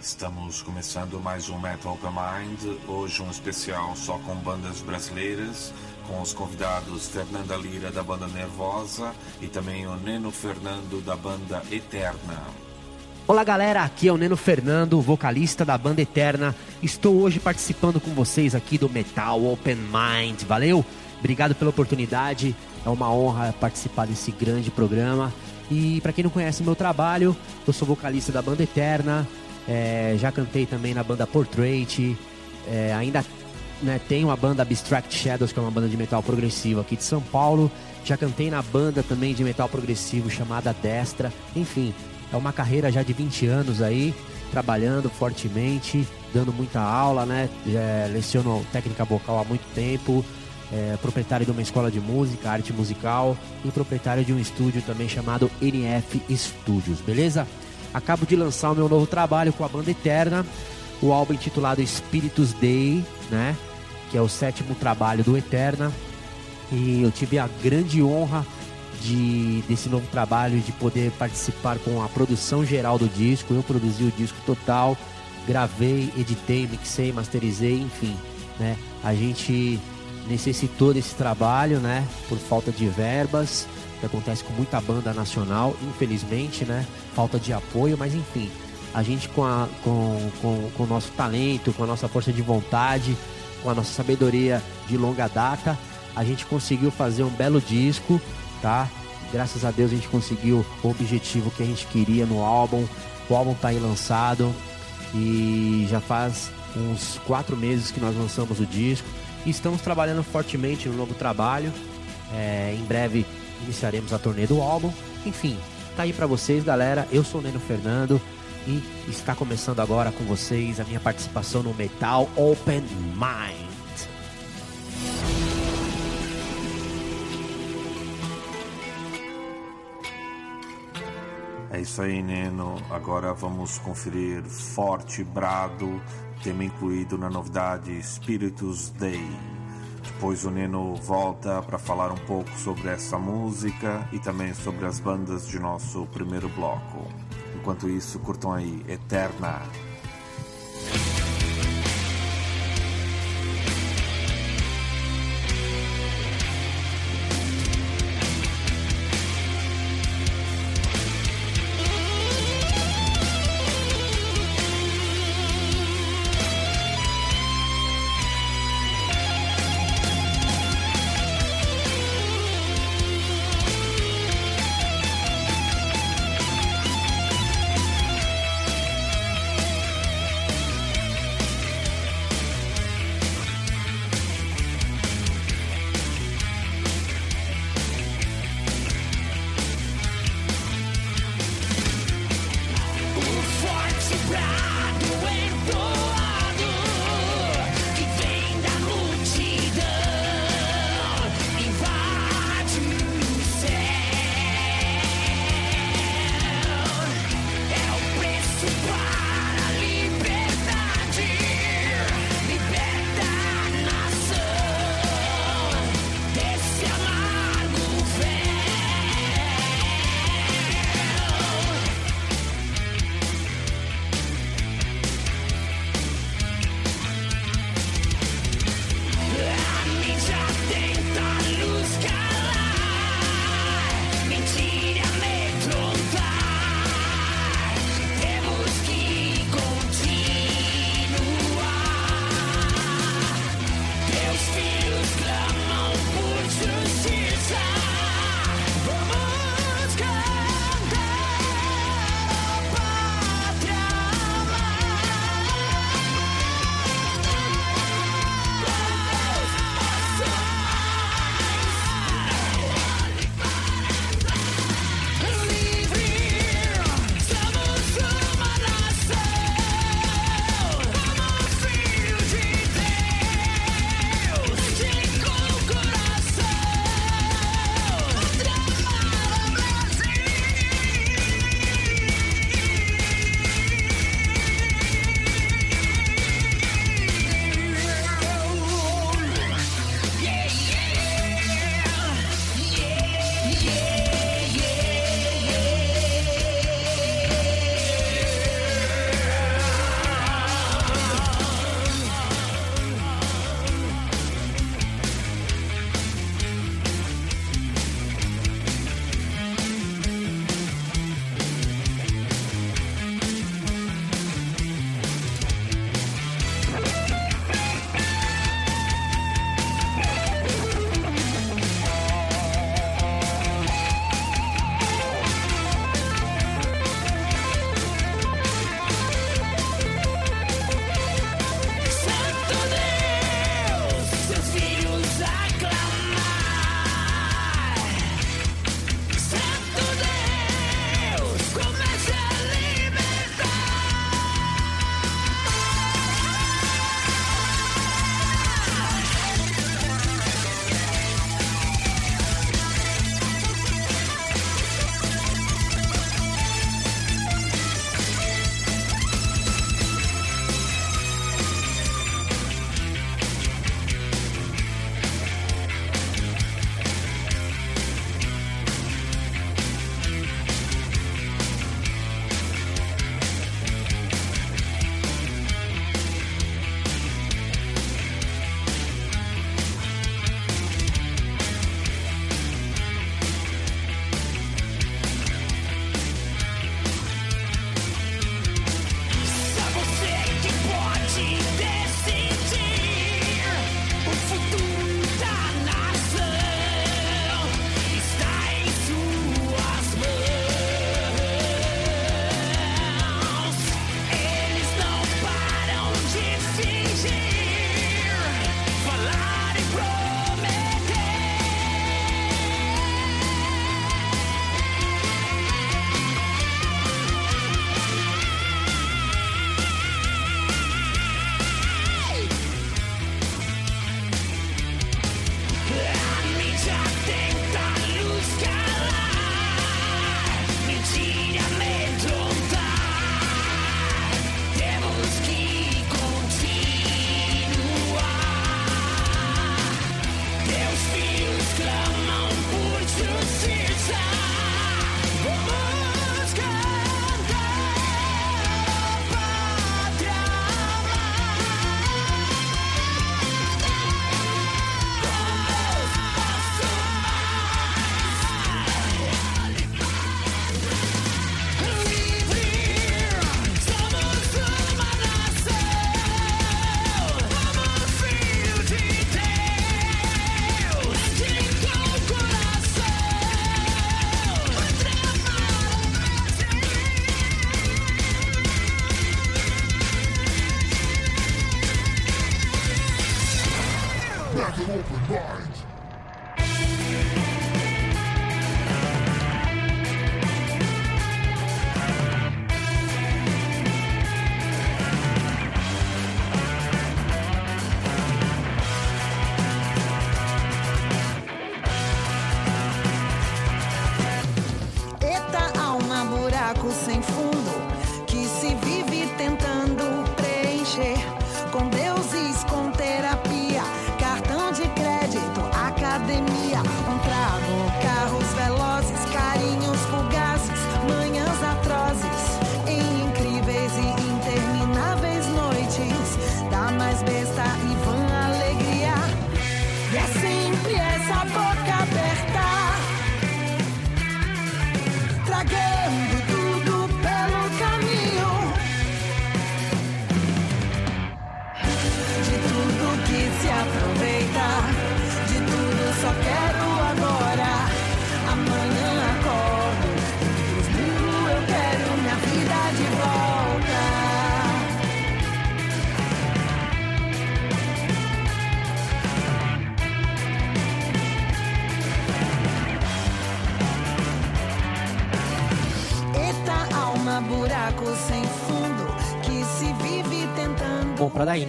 Estamos começando mais um Metal Open Mind, hoje um especial só com bandas brasileiras, com os convidados Fernanda Lira da banda Nervosa e também o Neno Fernando da banda Eterna. Olá galera, aqui é o Neno Fernando, vocalista da banda Eterna. Estou hoje participando com vocês aqui do Metal Open Mind. Valeu? Obrigado pela oportunidade. É uma honra participar desse grande programa. E para quem não conhece meu trabalho, eu sou vocalista da banda Eterna. É, já cantei também na banda Portrait. É, ainda né, tenho a banda Abstract Shadows, que é uma banda de metal progressivo aqui de São Paulo. Já cantei na banda também de metal progressivo chamada Destra. Enfim, é uma carreira já de 20 anos aí, trabalhando fortemente, dando muita aula, né? É, leciono técnica vocal há muito tempo é, proprietário de uma escola de música, arte musical e proprietário de um estúdio também chamado NF Studios, beleza? Acabo de lançar o meu novo trabalho com a banda Eterna, o álbum intitulado Spiritus Day, né? Que é o sétimo trabalho do Eterna. E eu tive a grande honra de, desse novo trabalho de poder participar com a produção geral do disco. Eu produzi o disco total, gravei, editei, mixei, masterizei, enfim, né? A gente necessitou desse trabalho, né? Por falta de verbas, que acontece com muita banda nacional, infelizmente, né? Falta de apoio, mas enfim, a gente com, a, com, com, com o nosso talento, com a nossa força de vontade, com a nossa sabedoria de longa data, a gente conseguiu fazer um belo disco, tá? Graças a Deus a gente conseguiu o objetivo que a gente queria no álbum. O álbum tá aí lançado e já faz uns quatro meses que nós lançamos o disco. Estamos trabalhando fortemente no novo trabalho. É, em breve iniciaremos a turnê do álbum. Enfim, tá aí para vocês, galera. Eu sou o Neno Fernando e está começando agora com vocês a minha participação no Metal Open Mind. É isso aí, Neno. Agora vamos conferir Forte Brado tema incluído na novidade Spiritus Day. Depois o Neno volta para falar um pouco sobre essa música e também sobre as bandas de nosso primeiro bloco. Enquanto isso, curtam aí Eterna.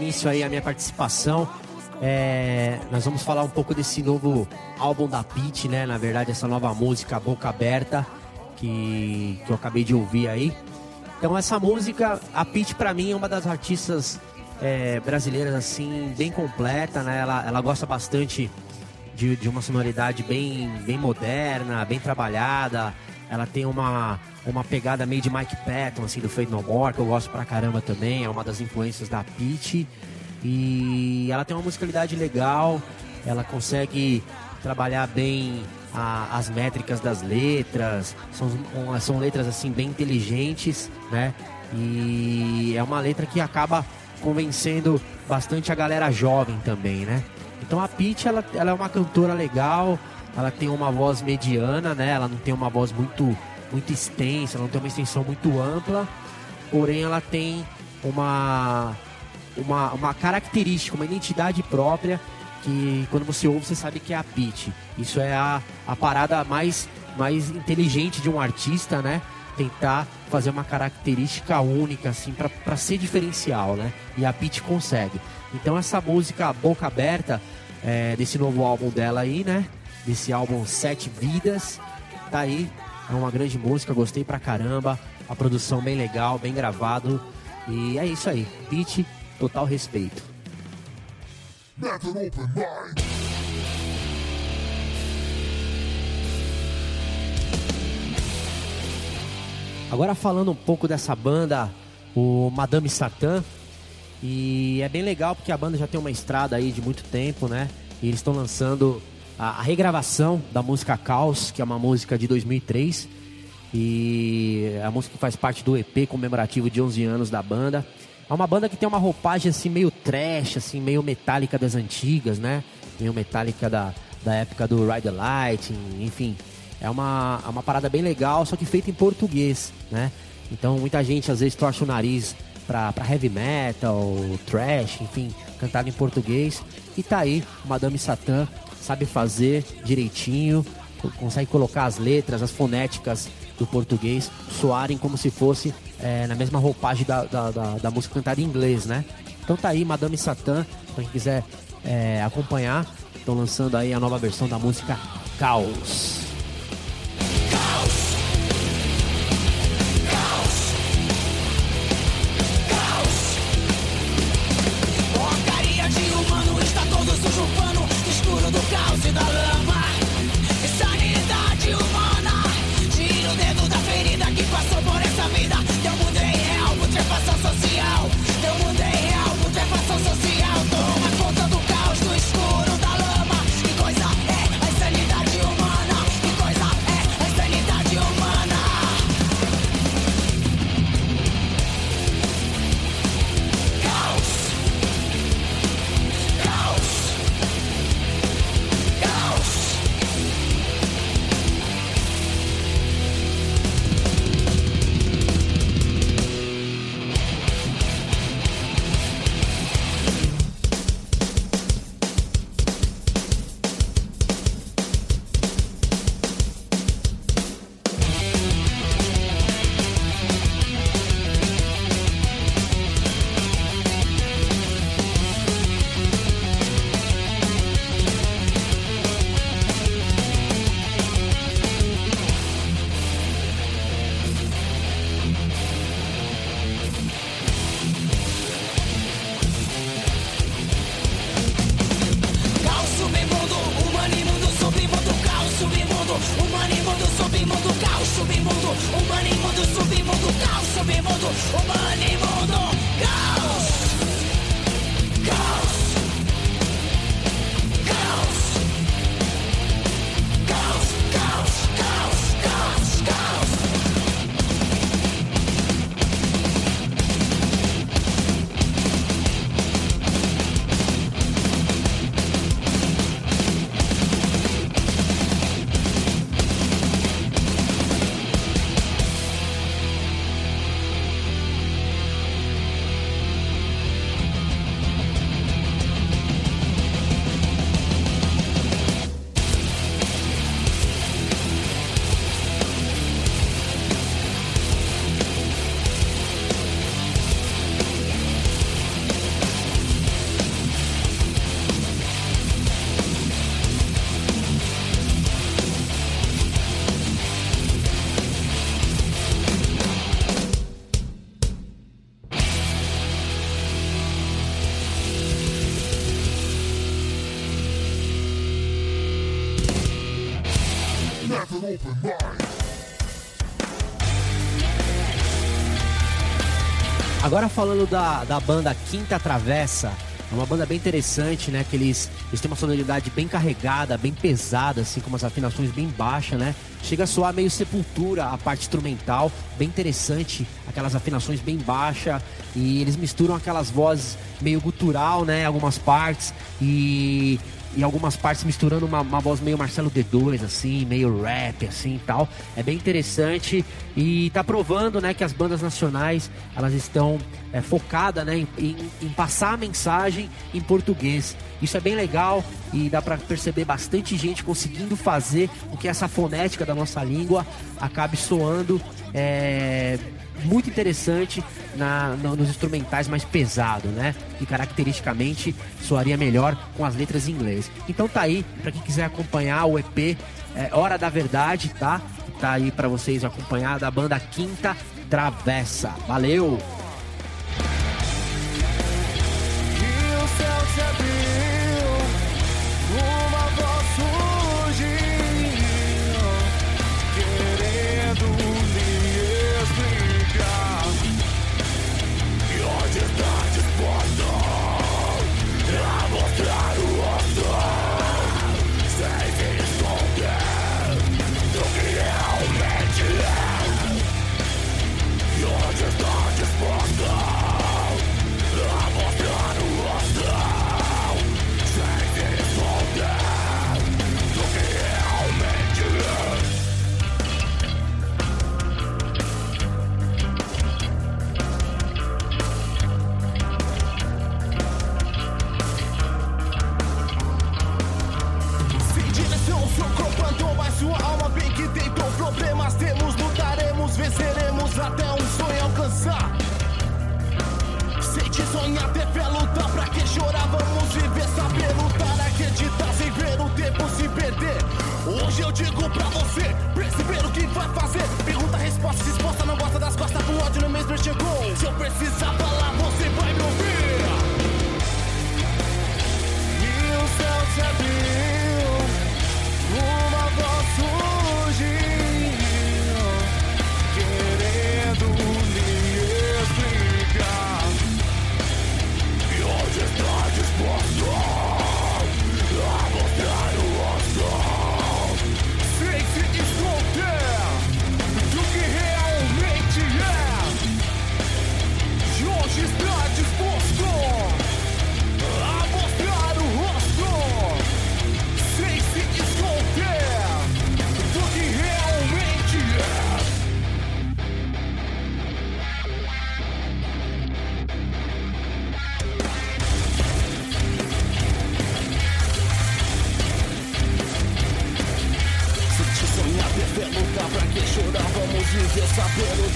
Início aí à minha participação, é, nós vamos falar um pouco desse novo álbum da Pete, né? Na verdade, essa nova música Boca Aberta que, que eu acabei de ouvir aí. Então, essa música, a Pete para mim é uma das artistas é, brasileiras assim bem completa, né? Ela, ela gosta bastante de, de uma sonoridade bem, bem moderna, bem trabalhada. Ela tem uma uma pegada meio de Mike Patton, assim, do Fade No More, que eu gosto pra caramba também, é uma das influências da Peach. E ela tem uma musicalidade legal, ela consegue trabalhar bem a, as métricas das letras, são, são letras assim bem inteligentes, né? E é uma letra que acaba convencendo bastante a galera jovem também, né? Então a Peach, ela, ela é uma cantora legal, ela tem uma voz mediana, né? Ela não tem uma voz muito muito extensa, não tem uma extensão muito ampla, porém ela tem uma, uma, uma característica, uma identidade própria que quando você ouve você sabe que é a pitch. Isso é a, a parada mais, mais inteligente de um artista, né? Tentar fazer uma característica única, assim, para ser diferencial, né? E a pitch consegue. Então essa música Boca Aberta, é, desse novo álbum dela aí, né? Desse álbum Sete Vidas, tá aí é uma grande música, gostei pra caramba. A produção bem legal, bem gravado. E é isso aí. Beat, total respeito. Agora falando um pouco dessa banda, o Madame Satã. E é bem legal porque a banda já tem uma estrada aí de muito tempo, né? E eles estão lançando a, a regravação da música Caos, que é uma música de 2003. E a música que faz parte do EP comemorativo de 11 anos da banda. É uma banda que tem uma roupagem assim meio trash, assim meio metálica das antigas, né? Meio metálica da, da época do Ride the Light, enfim. É uma, é uma parada bem legal, só que feita em português, né? Então muita gente às vezes torce o nariz pra, pra heavy metal, trash, enfim, cantado em português. E tá aí, Madame Satã sabe fazer direitinho, consegue colocar as letras, as fonéticas do português soarem como se fosse é, na mesma roupagem da, da, da, da, música cantada em inglês, né? Então tá aí, Madame Satã, pra quem quiser é, acompanhar, estão lançando aí a nova versão da música Caos. Agora falando da, da banda Quinta Travessa, é uma banda bem interessante, né? Que eles, eles têm uma sonoridade bem carregada, bem pesada, assim, com umas afinações bem baixas, né? Chega a soar meio sepultura a parte instrumental, bem interessante, aquelas afinações bem baixas e eles misturam aquelas vozes meio gutural, né? Algumas partes e e algumas partes misturando uma, uma voz meio Marcelo D2, assim, meio rap, assim e tal. É bem interessante e tá provando, né, que as bandas nacionais, elas estão é, focadas, né, em, em, em, passar a mensagem em português. Isso é bem legal e dá para perceber bastante gente conseguindo fazer com que essa fonética da nossa língua acabe soando é, muito interessante na, no, nos instrumentais mais pesados, né? E caracteristicamente soaria melhor com as letras em inglês. Então tá aí, para quem quiser acompanhar o EP é, Hora da Verdade, tá? Tá aí para vocês acompanhar da banda Quinta Travessa. Valeu! até um sonho alcançar. Sente sonhar, ter fé, lutar pra que chorar? Vamos viver, saber lutar, acreditar sem ver o tempo se perder. Hoje eu digo pra você, perceber o que vai fazer. Pergunta, resposta, resposta, não gosta das costas, com ódio no é mesmo chegou. Se eu precisar falar, você vai me ouvir. E o céu te abrir.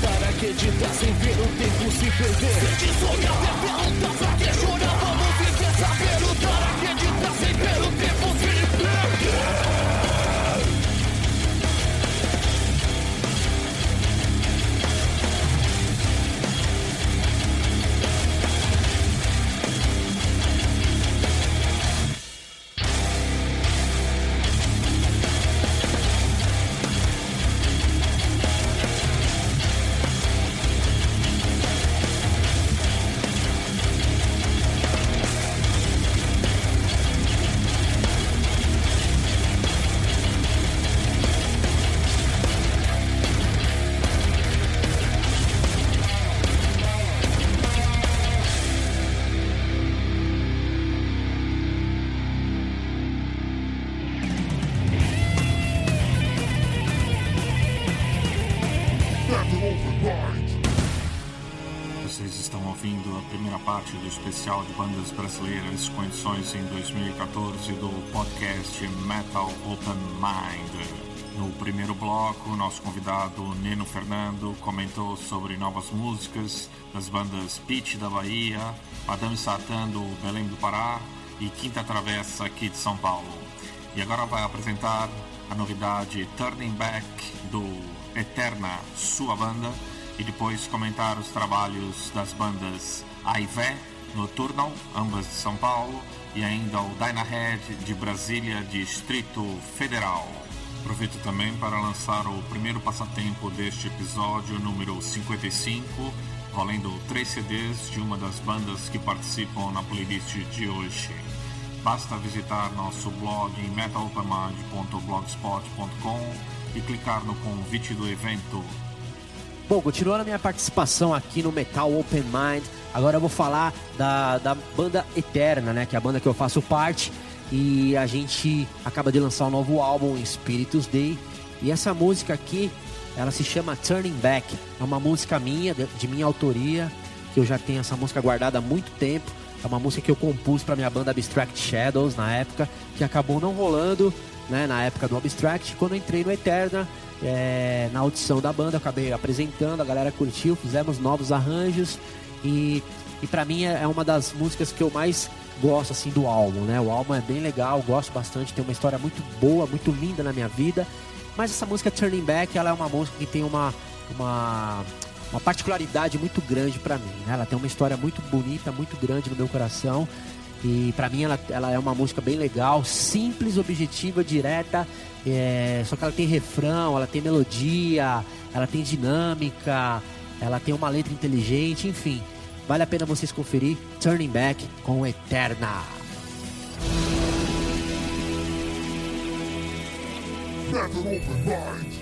Para acreditar é sem ver o tempo se perder. Se deslocar, derrotar especial de bandas brasileiras com edições em 2014 do podcast Metal Open Mind. No primeiro bloco, nosso convidado Neno Fernando comentou sobre novas músicas das bandas Pitch da Bahia, Madame Satã do Belém do Pará e Quinta Travessa aqui de São Paulo. E agora vai apresentar a novidade Turning Back do Eterna, sua banda, e depois comentar os trabalhos das bandas Aivé Nocturnal, ambas de São Paulo, e ainda o Dynahead de Brasília, Distrito Federal. Aproveito também para lançar o primeiro passatempo deste episódio número 55, valendo três CDs de uma das bandas que participam na playlist de hoje. Basta visitar nosso blog metalopenmind.blogspot.com e clicar no convite do evento. Bom, continuando a minha participação aqui no Metal Open Mind, agora eu vou falar da, da banda Eterna, né? Que é a banda que eu faço parte e a gente acaba de lançar um novo álbum, Spiritus Day. E essa música aqui, ela se chama Turning Back. É uma música minha, de minha autoria, que eu já tenho essa música guardada há muito tempo. É uma música que eu compus para minha banda Abstract Shadows na época, que acabou não rolando, né, na época do Abstract. Quando eu entrei no Eterna, é, na audição da banda, acabei apresentando, a galera curtiu, fizemos novos arranjos e, e para mim é, é uma das músicas que eu mais gosto assim do álbum, né? O álbum é bem legal, gosto bastante, tem uma história muito boa, muito linda na minha vida. Mas essa música Turning Back, ela é uma música que tem uma uma, uma particularidade muito grande para mim. Né? Ela tem uma história muito bonita, muito grande no meu coração. E para mim ela, ela é uma música bem legal, simples, objetiva, direta. É, só que ela tem refrão, ela tem melodia, ela tem dinâmica, ela tem uma letra inteligente, enfim. Vale a pena vocês conferir Turning Back com Eterna. Never open mind.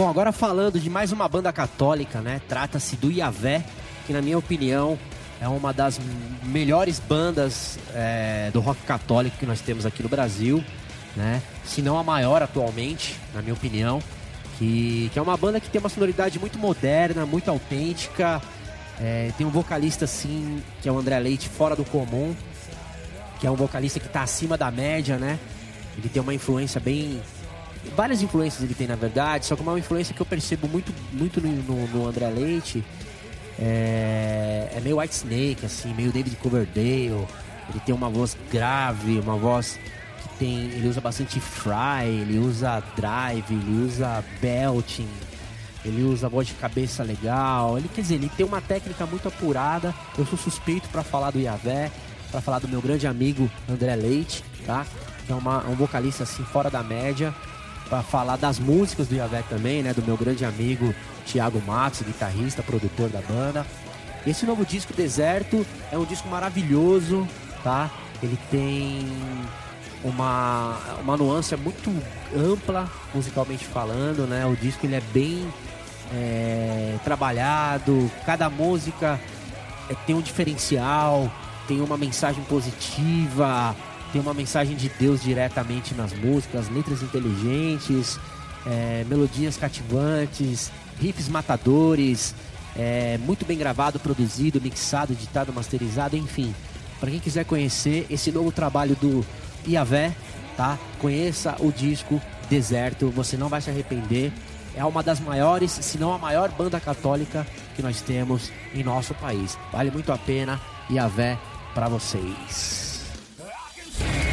Bom, agora falando de mais uma banda católica, né? Trata-se do Iavé, que na minha opinião é uma das melhores bandas é, do rock católico que nós temos aqui no Brasil, né? Se não a maior atualmente, na minha opinião. Que, que é uma banda que tem uma sonoridade muito moderna, muito autêntica. É, tem um vocalista assim, que é o André Leite, fora do comum. Que é um vocalista que está acima da média, né? Ele tem uma influência bem várias influências ele tem na verdade, só que uma influência que eu percebo muito, muito no, no, André Leite é, é, meio White Snake, assim, meio David Coverdale. Ele tem uma voz grave, uma voz que tem. Ele usa bastante fry, ele usa drive, ele usa belting, ele usa voz de cabeça legal. Ele quer dizer, ele tem uma técnica muito apurada. Eu sou suspeito para falar do Yavé, para falar do meu grande amigo André Leite, tá? Que é uma, um vocalista assim fora da média para falar das músicas do Yavé também, né? Do meu grande amigo Thiago Matos, guitarrista, produtor da banda. Esse novo disco, Deserto, é um disco maravilhoso, tá? Ele tem uma, uma nuance muito ampla, musicalmente falando, né? O disco ele é bem é, trabalhado, cada música é, tem um diferencial, tem uma mensagem positiva, tem uma mensagem de Deus diretamente nas músicas, letras inteligentes, é, melodias cativantes, riffs matadores, é, muito bem gravado, produzido, mixado, editado, masterizado, enfim. Para quem quiser conhecer esse novo trabalho do Iavé, tá? Conheça o disco Deserto, você não vai se arrepender. É uma das maiores, se não a maior banda católica que nós temos em nosso país. Vale muito a pena. Iavé para vocês. Yeah.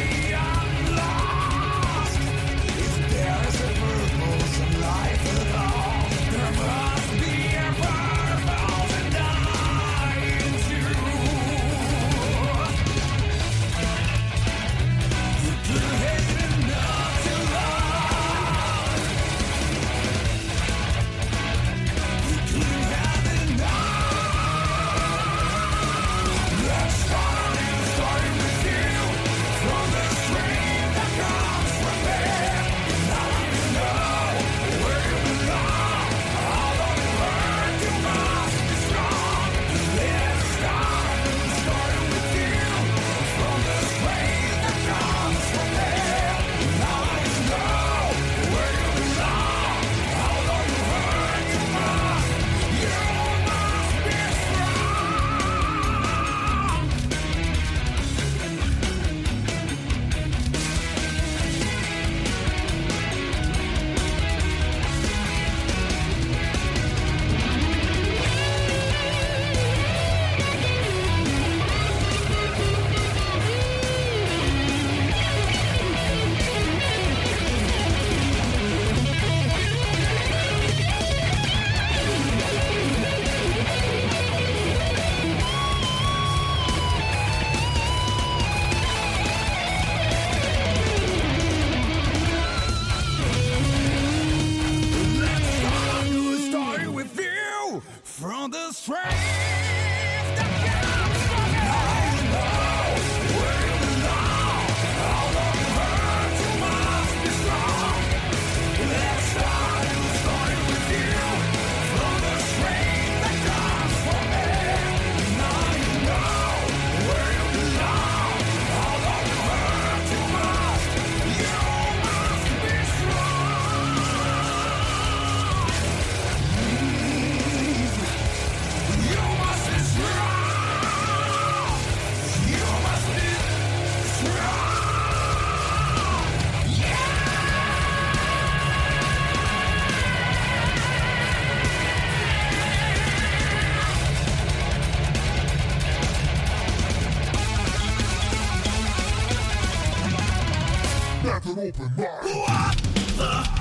open mind. What the.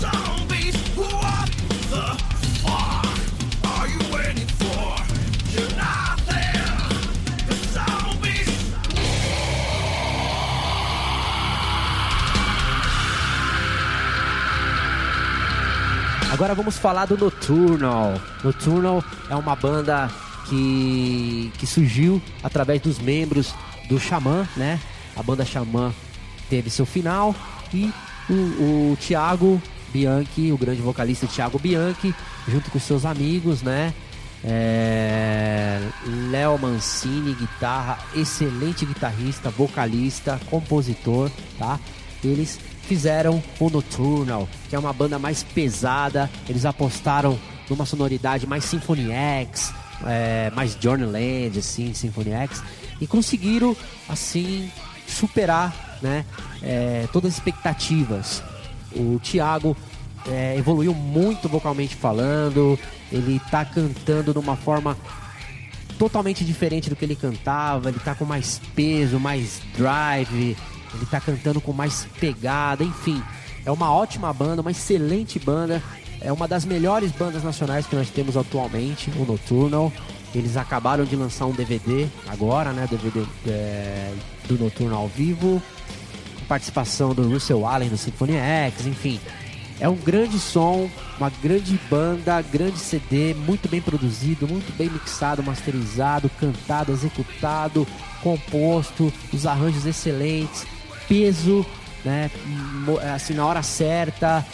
Zombies, zombies. Agora vamos falar do Nocturnal. Nocturnal é uma banda que, que surgiu através dos membros do Xamã, né? A banda Xamã teve seu final e o, o Thiago Bianchi, o grande vocalista Thiago Bianchi, junto com seus amigos, né? É... Léo Mancini, guitarra, excelente guitarrista, vocalista, compositor, tá? Eles fizeram o Nocturnal, que é uma banda mais pesada. Eles apostaram numa sonoridade mais Symphony X, é, mais Journeyland, assim, Symphony X, e conseguiram, assim, superar, né, é, todas as expectativas. O Thiago é, evoluiu muito vocalmente falando, ele tá cantando de uma forma totalmente diferente do que ele cantava, ele tá com mais peso, mais drive, ele tá cantando com mais pegada, enfim. É uma ótima banda, uma excelente banda. É uma das melhores bandas nacionais que nós temos atualmente, o Nocturnal. Eles acabaram de lançar um DVD agora, né? DVD é, do Nocturnal ao vivo. Com participação do Russell Allen do Symphony X, enfim. É um grande som, uma grande banda, grande CD, muito bem produzido, muito bem mixado, masterizado, cantado, executado, composto, os arranjos excelentes peso, né? Assim, na hora certa.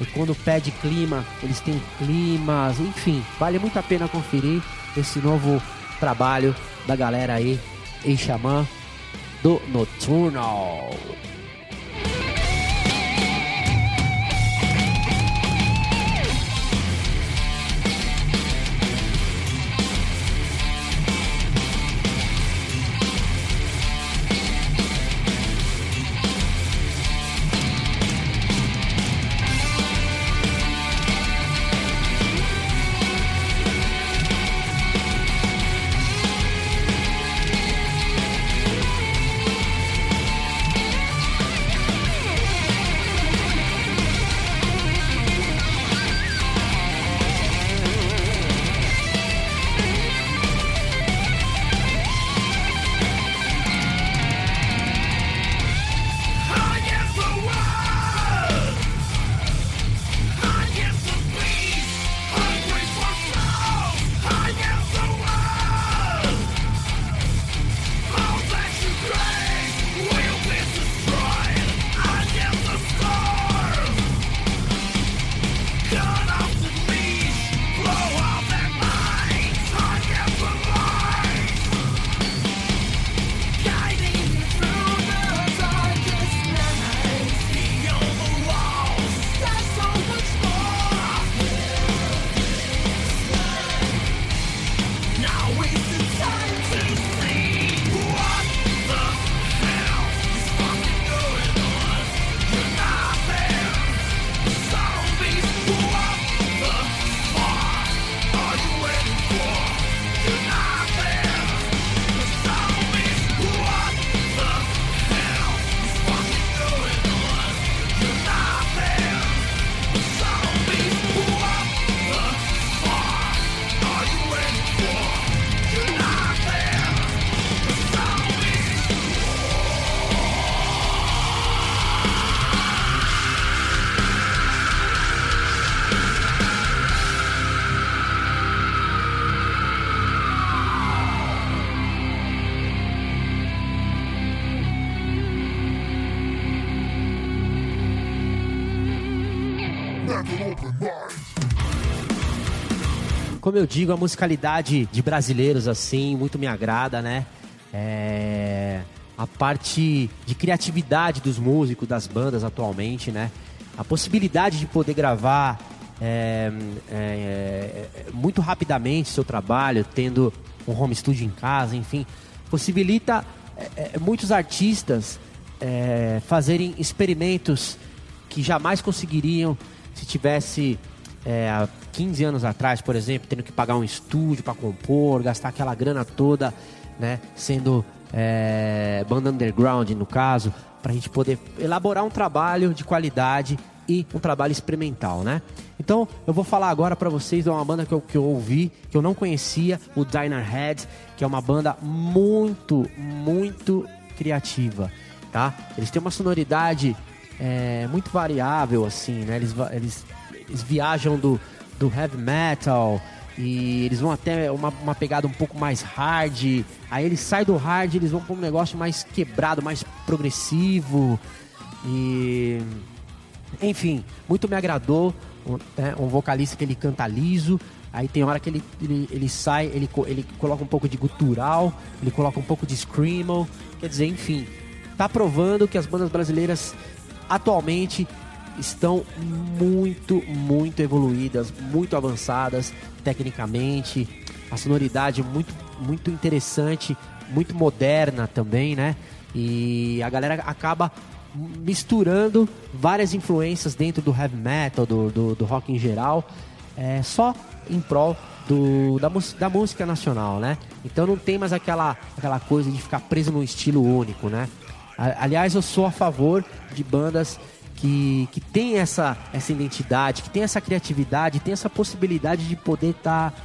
E quando pede clima, eles têm climas, enfim, vale muito a pena conferir esse novo trabalho da galera aí em Xamã do Nocturnal. Como eu digo, a musicalidade de brasileiros assim muito me agrada, né? É... A parte de criatividade dos músicos, das bandas atualmente, né? A possibilidade de poder gravar é, é, é, muito rapidamente seu trabalho, tendo um home studio em casa, enfim, possibilita é, é, muitos artistas fazerem experimentos que jamais conseguiriam se tivesse é, há 15 anos atrás, por exemplo, tendo que pagar um estúdio para compor, gastar aquela grana toda, né, sendo é, banda underground no caso, para a gente poder elaborar um trabalho de qualidade e um trabalho experimental, né? Então eu vou falar agora para vocês de uma banda que eu, que eu ouvi, que eu não conhecia, o Diner Head, que é uma banda muito, muito criativa, tá? Eles têm uma sonoridade é, muito variável, assim, né? Eles, eles eles viajam do, do heavy metal e eles vão até uma, uma pegada um pouco mais hard. Aí eles saem do hard, eles vão para um negócio mais quebrado, mais progressivo. E enfim, muito me agradou. Um, né, um vocalista que ele canta liso. Aí tem hora que ele, ele, ele sai, ele, ele coloca um pouco de gutural, ele coloca um pouco de screamo. Quer dizer, enfim, tá provando que as bandas brasileiras atualmente estão muito, muito evoluídas, muito avançadas tecnicamente. A sonoridade muito, muito interessante, muito moderna também, né? E a galera acaba misturando várias influências dentro do heavy metal, do, do, do rock em geral, é, só em prol do, da, da, música nacional, né? Então não tem mais aquela, aquela coisa de ficar preso num estilo único, né? Aliás, eu sou a favor de bandas que, que tem essa, essa identidade, que tem essa criatividade, tem essa possibilidade de poder estar, tá,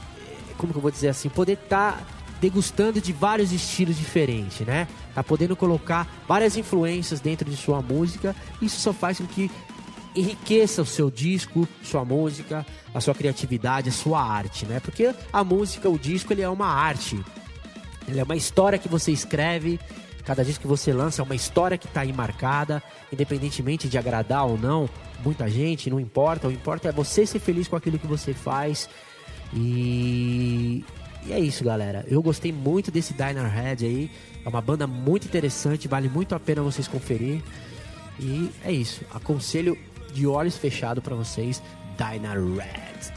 como que eu vou dizer assim, poder estar tá degustando de vários estilos diferentes, né? Tá podendo colocar várias influências dentro de sua música. Isso só faz com que enriqueça o seu disco, sua música, a sua criatividade, a sua arte, né? Porque a música, o disco, ele é uma arte. Ele é uma história que você escreve, cada disco que você lança é uma história que está aí marcada, independentemente de agradar ou não muita gente, não importa. O importa é você ser feliz com aquilo que você faz. E e é isso, galera. Eu gostei muito desse Diner Head aí. É uma banda muito interessante, vale muito a pena vocês conferir. E é isso. Aconselho de olhos fechados para vocês, Diner Red.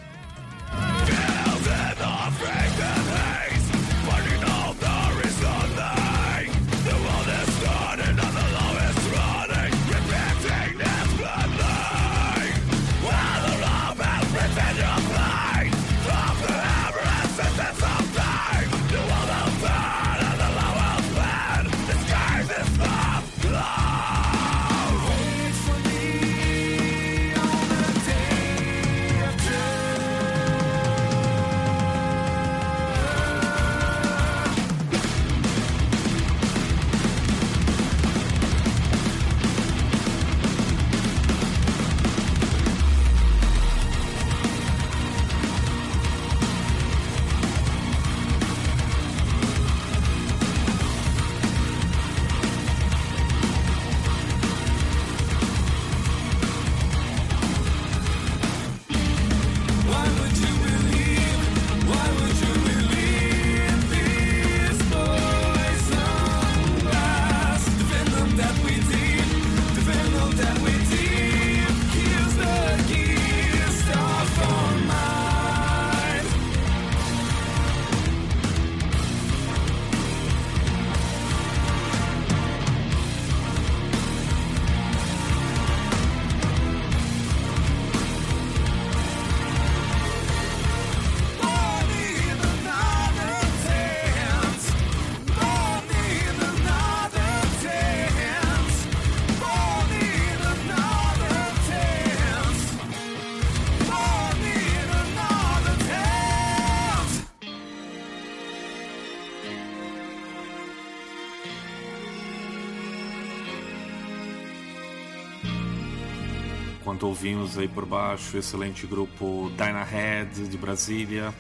Enquanto ouvimos aí por baixo excelente grupo Dynahead de Brasília.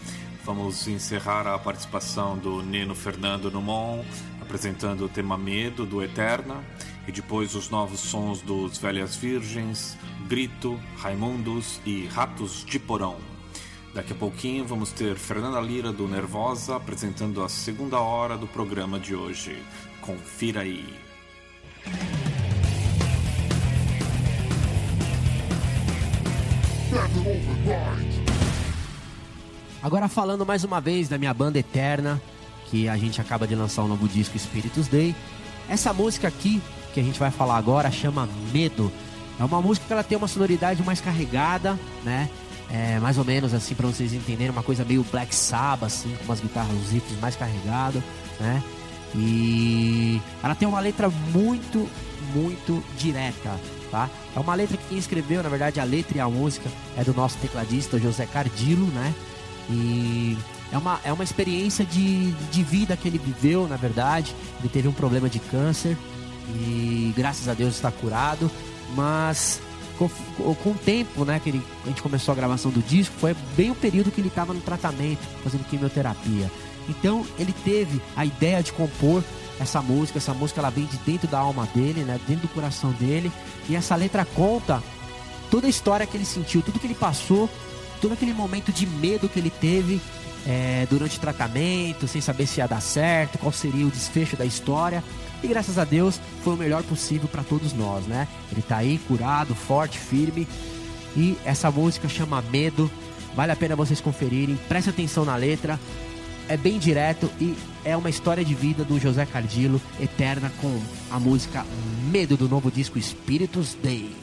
Vamos encerrar a participação do Neno Fernando Numon, apresentando o tema Medo do Eterna, e depois os novos sons dos Velhas Virgens, Grito, Raimundos e Ratos de Porão. Daqui a pouquinho vamos ter Fernanda Lira do Nervosa apresentando a segunda hora do programa de hoje. Confira aí. Agora falando mais uma vez da minha banda Eterna, que a gente acaba de lançar um novo disco Spiritus Day. Essa música aqui que a gente vai falar agora chama Medo. É uma música que ela tem uma sonoridade mais carregada, né? É, mais ou menos assim para vocês entenderem, uma coisa meio Black Sabbath assim, com umas guitarras, os riffs mais carregados, né? E ela tem uma letra muito, muito direta tá? É uma letra que quem escreveu, na verdade, a letra e a música é do nosso tecladista José Cardilo, né? E é uma, é uma experiência de, de vida que ele viveu, na verdade. Ele teve um problema de câncer e graças a Deus está curado, mas com, com o tempo, né, que ele, a gente começou a gravação do disco, foi bem o período que ele estava no tratamento, fazendo quimioterapia. Então ele teve a ideia de compor essa música, essa música ela vem de dentro da alma dele, né, dentro do coração dele, e essa letra conta toda a história que ele sentiu, tudo que ele passou, todo aquele momento de medo que ele teve é, durante o tratamento, sem saber se ia dar certo, qual seria o desfecho da história. E graças a Deus foi o melhor possível para todos nós, né? Ele tá aí curado, forte, firme. E essa música chama Medo. Vale a pena vocês conferirem. Preste atenção na letra. É bem direto e é uma história de vida do José Cardilo, eterna com a música Medo do novo disco Espíritos Day.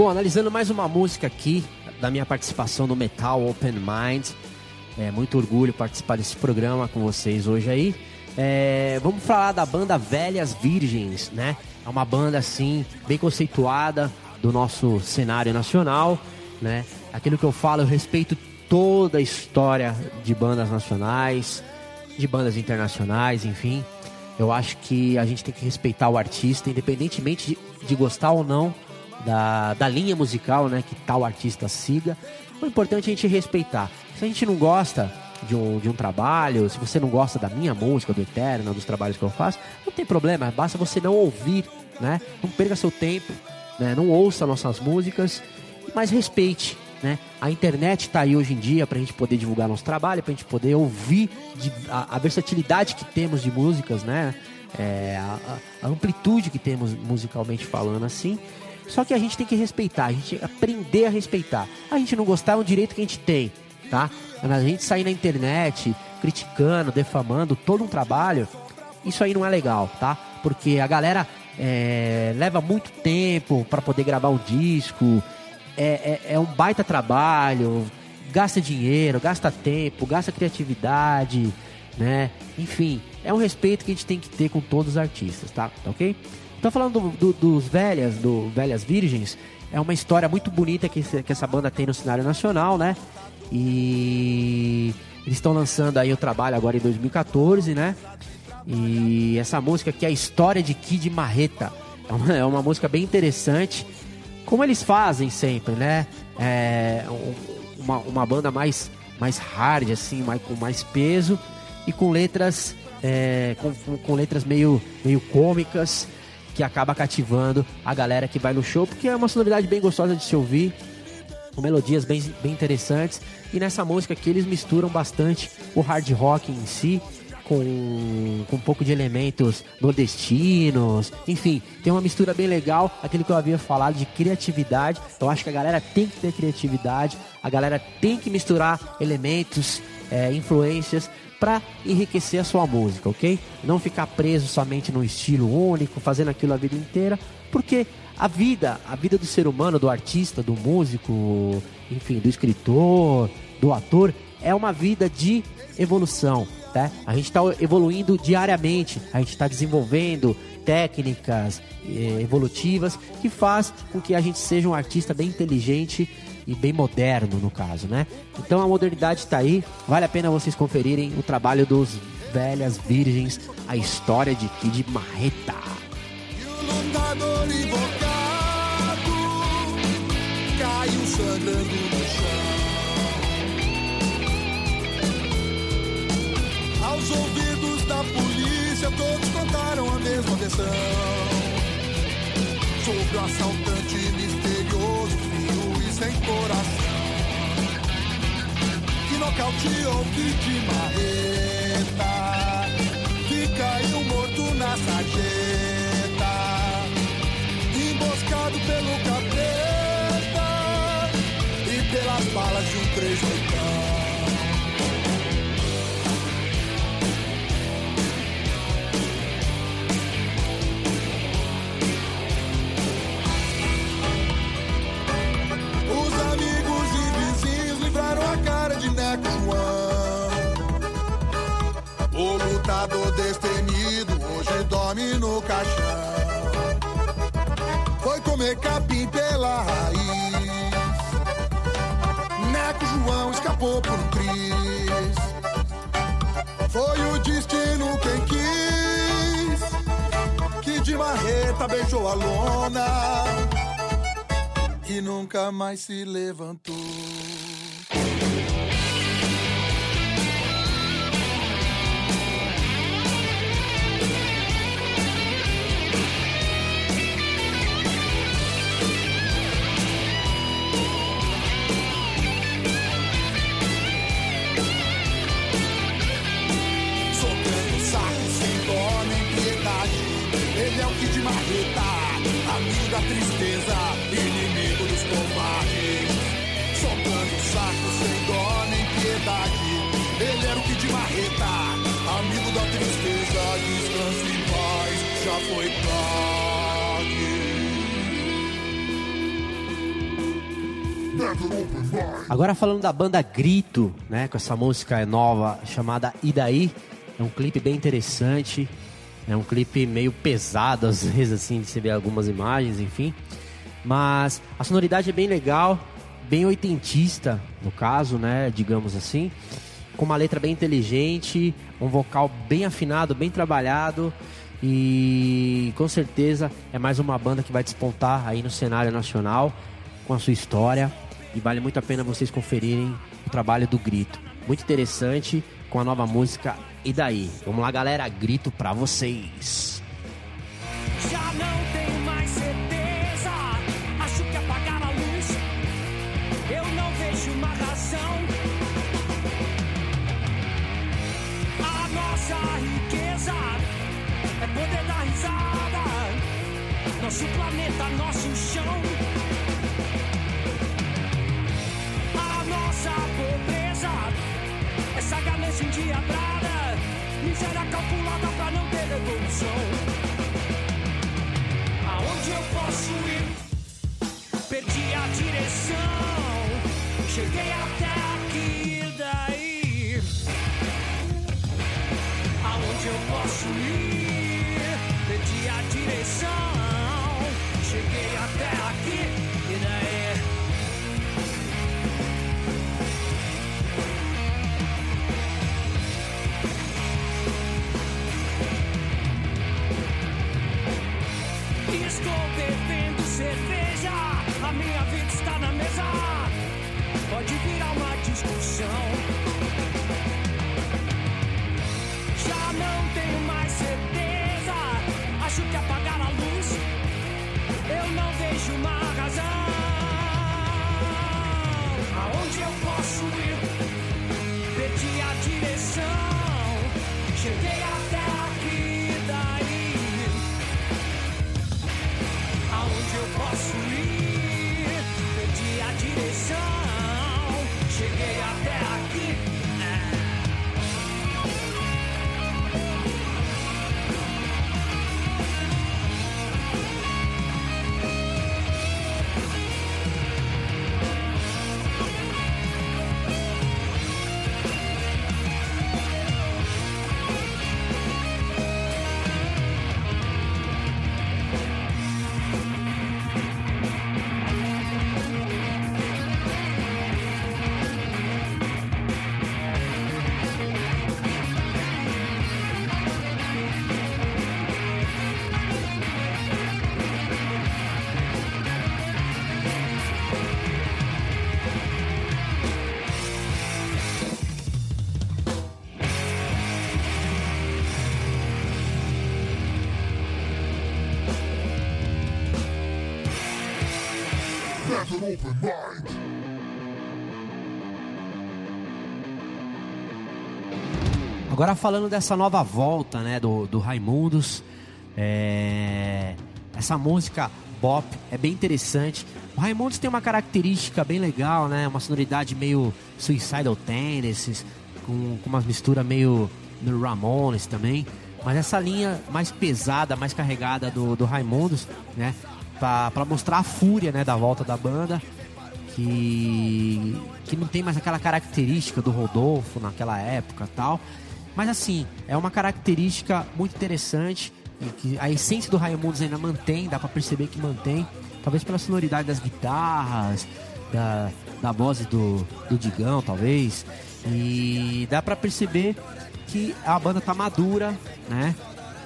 Bom, analisando mais uma música aqui da minha participação no Metal Open Mind. É muito orgulho participar desse programa com vocês hoje aí. É, vamos falar da banda Velhas Virgens, né? É uma banda assim bem conceituada do nosso cenário nacional, né? Aquilo que eu falo, eu respeito toda a história de bandas nacionais, de bandas internacionais, enfim. Eu acho que a gente tem que respeitar o artista, independentemente de, de gostar ou não da, da linha musical, né, que tal artista siga. O importante é a gente respeitar. Se a gente não gosta, de um, de um trabalho, se você não gosta da minha música, do Eterno, dos trabalhos que eu faço, não tem problema, basta você não ouvir, né? Não perca seu tempo, né? Não ouça nossas músicas, mas respeite, né? A internet está aí hoje em dia para a gente poder divulgar nosso trabalho, para a gente poder ouvir de, a, a, versatilidade que temos de músicas, né? É, a, a, amplitude que temos musicalmente falando assim. Só que a gente tem que respeitar, a gente aprender a respeitar. A gente não gostar é um direito que a gente tem, tá? A gente sair na internet criticando, defamando todo um trabalho, isso aí não é legal, tá? Porque a galera é, leva muito tempo para poder gravar um disco, é, é, é um baita trabalho, gasta dinheiro, gasta tempo, gasta criatividade, né? Enfim, é um respeito que a gente tem que ter com todos os artistas, tá? tá ok? Então falando do, do, dos velhas, do Velhas Virgens, é uma história muito bonita que, que essa banda tem no cenário nacional, né? E eles estão lançando aí o trabalho agora em 2014, né? E essa música que é a história de Kid Marreta. É uma, é uma música bem interessante como eles fazem sempre, né? É uma, uma banda mais, mais hard, assim, mais, com mais peso e com letras, é, com, com, letras meio, meio cômicas que acaba cativando a galera que vai no show, porque é uma sonoridade bem gostosa de se ouvir, com melodias bem, bem interessantes. E nessa música aqui eles misturam bastante o hard rock em si com, com um pouco de elementos nordestinos, enfim, tem uma mistura bem legal, aquilo que eu havia falado de criatividade. Eu acho que a galera tem que ter criatividade, a galera tem que misturar elementos, é, influências para enriquecer a sua música, ok? Não ficar preso somente num estilo único, fazendo aquilo a vida inteira, porque a vida, a vida do ser humano, do artista, do músico, enfim, do escritor, do ator, é uma vida de evolução. Tá? A gente está evoluindo diariamente, a gente está desenvolvendo técnicas eh, evolutivas que faz com que a gente seja um artista bem inteligente e bem moderno no caso, né? Então a modernidade está aí, vale a pena vocês conferirem o trabalho dos velhas virgens, a história de Kid Marreta. caiu sangrando no chão. Aos ouvidos da polícia, todos contaram a mesma versão. Sobre o assaltante misterioso, e sem coração. Que nocauteou Kid Marreta. Que caiu morto na sarjeta. Emboscado pelo capeta. E pelas balas de lutador destemido hoje dorme no caixão. Foi comer capim pela raiz. Neco João escapou por um triz. Foi o destino quem quis. Que de marreta beijou a lona. E nunca mais se levantou. Agora falando da banda Grito, né, com essa música nova chamada E daí, é um clipe bem interessante, é um clipe meio pesado, às vezes, assim, de você ver algumas imagens, enfim. Mas a sonoridade é bem legal, bem oitentista, no caso, né? Digamos assim. Com uma letra bem inteligente, um vocal bem afinado, bem trabalhado. E com certeza é mais uma banda que vai despontar aí no cenário nacional com a sua história. E vale muito a pena vocês conferirem o trabalho do Grito. muito interessante com a nova música E Daí. Vamos lá, galera, grito pra vocês. Já não tenho mais certeza. Acho que apagar a luz. Eu não vejo uma razão. A nossa riqueza é poder dar risada. Nosso planeta, nosso chão. A nossa pobreza, essa ganância endiabrada. Miséria calculada pra não ter evolução. Aonde eu posso ir? Perdi a direção. Cheguei até aqui Pode virar uma discussão. Já não tenho mais certeza. Acho que a Agora falando dessa nova volta, né, do, do Raimundos, é, essa música Bop é bem interessante. O Raimundos tem uma característica bem legal, né, uma sonoridade meio Suicidal Tendencies, com, com umas misturas meio no Ramones também. Mas essa linha mais pesada, mais carregada do, do Raimundos, né, pra mostrar a fúria, né, da volta da banda, que, que não tem mais aquela característica do Rodolfo naquela época tal. Mas assim, é uma característica muito interessante que a essência do Raimundos ainda mantém, dá pra perceber que mantém, talvez pela sonoridade das guitarras, da, da voz do, do Digão, talvez. E dá pra perceber que a banda tá madura, né?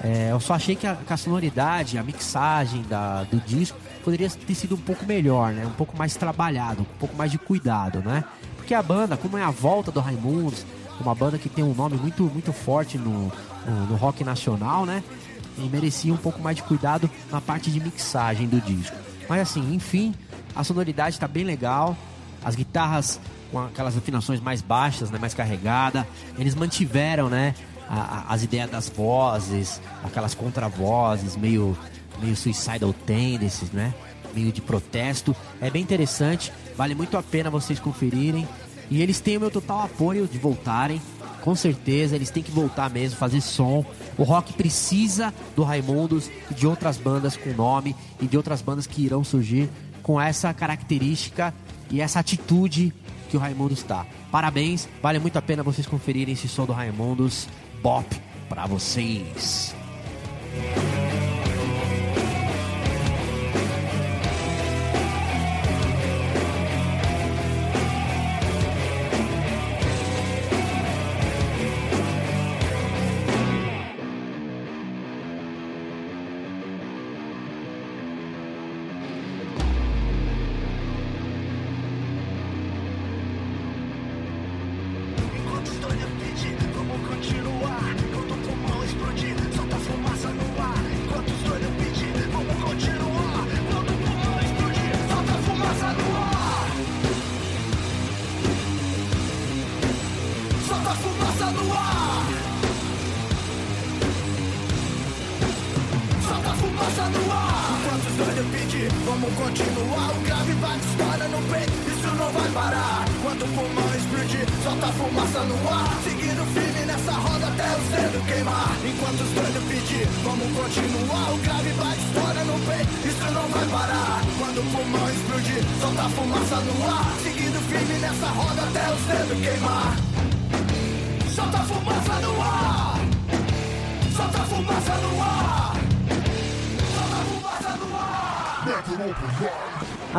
É, eu só achei que a, que a sonoridade, a mixagem da, do disco poderia ter sido um pouco melhor, né? Um pouco mais trabalhado, um pouco mais de cuidado, né? Porque a banda, como é a volta do Raimundos, uma banda que tem um nome muito, muito forte no, no, no rock nacional, né? E merecia um pouco mais de cuidado na parte de mixagem do disco. Mas assim, enfim, a sonoridade tá bem legal. As guitarras com aquelas afinações mais baixas, né, mais carregada. Eles mantiveram, né, a- a- as ideias das vozes, aquelas contravozes meio meio suicidal tendencies, né? Meio de protesto. É bem interessante, vale muito a pena vocês conferirem. E eles têm o meu total apoio de voltarem. Com certeza, eles têm que voltar mesmo, fazer som. O rock precisa do Raimundos e de outras bandas com nome e de outras bandas que irão surgir com essa característica e essa atitude que o Raimundos está. Parabéns, vale muito a pena vocês conferirem esse som do Raimundos. Bop pra vocês.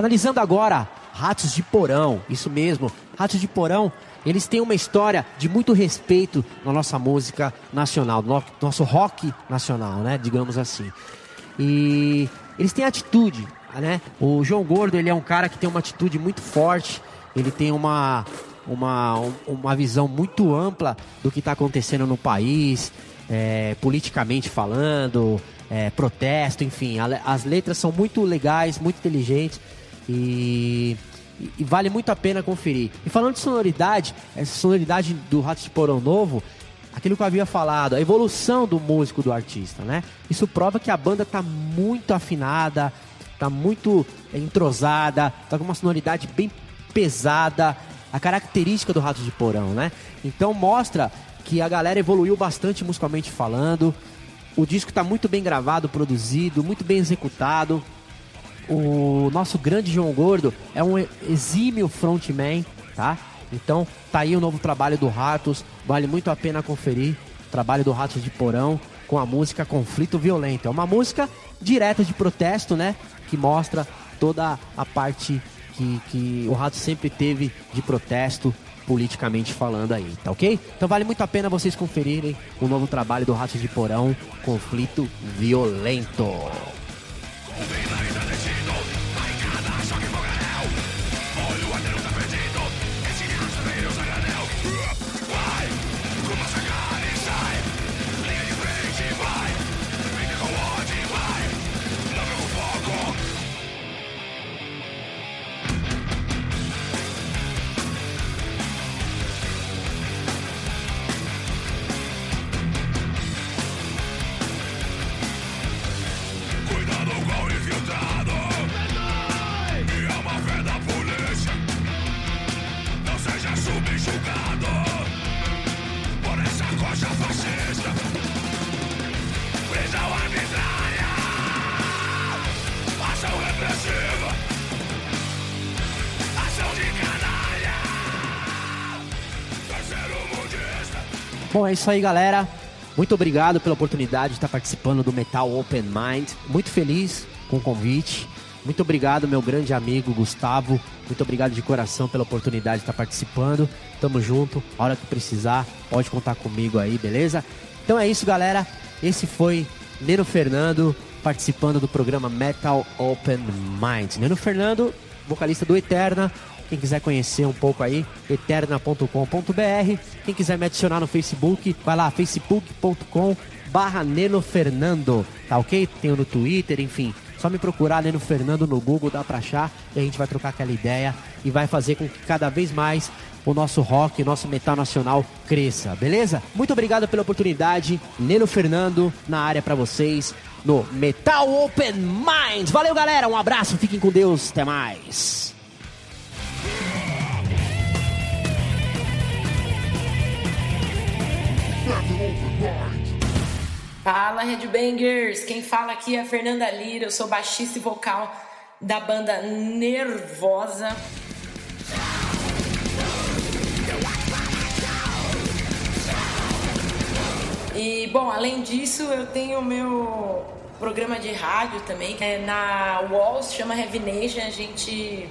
Analisando agora Ratos de Porão, isso mesmo, Ratos de Porão, eles têm uma história de muito respeito na nossa música nacional, no nosso rock nacional, né, digamos assim. E eles têm atitude, né? O João Gordo, ele é um cara que tem uma atitude muito forte, ele tem uma uma, uma visão muito ampla do que está acontecendo no país, é, politicamente falando, é, protesto, enfim. A, as letras são muito legais, muito inteligentes e, e, vale muito a pena conferir. E falando de sonoridade, essa sonoridade do Rato de Porão Novo, aquilo que eu havia falado, a evolução do músico, do artista, né? Isso prova que a banda está muito afinada, está muito entrosada, está com uma sonoridade bem pesada, a característica do Rato de Porão, né? Então mostra que a galera evoluiu bastante musicalmente falando. O disco está muito bem gravado, produzido, muito bem executado. O nosso grande João Gordo é um exímio frontman, tá? Então tá aí o novo trabalho do Ratos, vale muito a pena conferir. O trabalho do Ratos de Porão com a música Conflito Violento. É uma música direta de protesto, né? Que mostra toda a parte que, que o Rato sempre teve de protesto politicamente falando aí, tá ok? Então vale muito a pena vocês conferirem o novo trabalho do Rato de Porão, Conflito Violento. Bom, é isso aí, galera. Muito obrigado pela oportunidade de estar participando do Metal Open Mind. Muito feliz com o convite. Muito obrigado, meu grande amigo Gustavo. Muito obrigado de coração pela oportunidade de estar participando. Tamo junto. A hora que precisar, pode contar comigo aí, beleza? Então é isso, galera. Esse foi Neno Fernando participando do programa Metal Open Mind. Neno Fernando, vocalista do Eterna, quem quiser conhecer um pouco aí, eterna.com.br. Quem quiser me adicionar no Facebook, vai lá, facebook.com barra Neno Fernando, tá ok? Tenho no Twitter, enfim. Só me procurar Neno Fernando no Google, dá pra achar, e a gente vai trocar aquela ideia e vai fazer com que cada vez mais o nosso rock, o nosso metal nacional cresça, beleza? Muito obrigado pela oportunidade. Neno Fernando na área para vocês no Metal Open Minds. Valeu, galera. Um abraço, fiquem com Deus. Até mais. Fala, Headbangers! Quem fala aqui é a Fernanda Lira, eu sou baixista e vocal da banda Nervosa. E, bom, além disso, eu tenho o meu programa de rádio também, que é na se chama Heavy Nation. A gente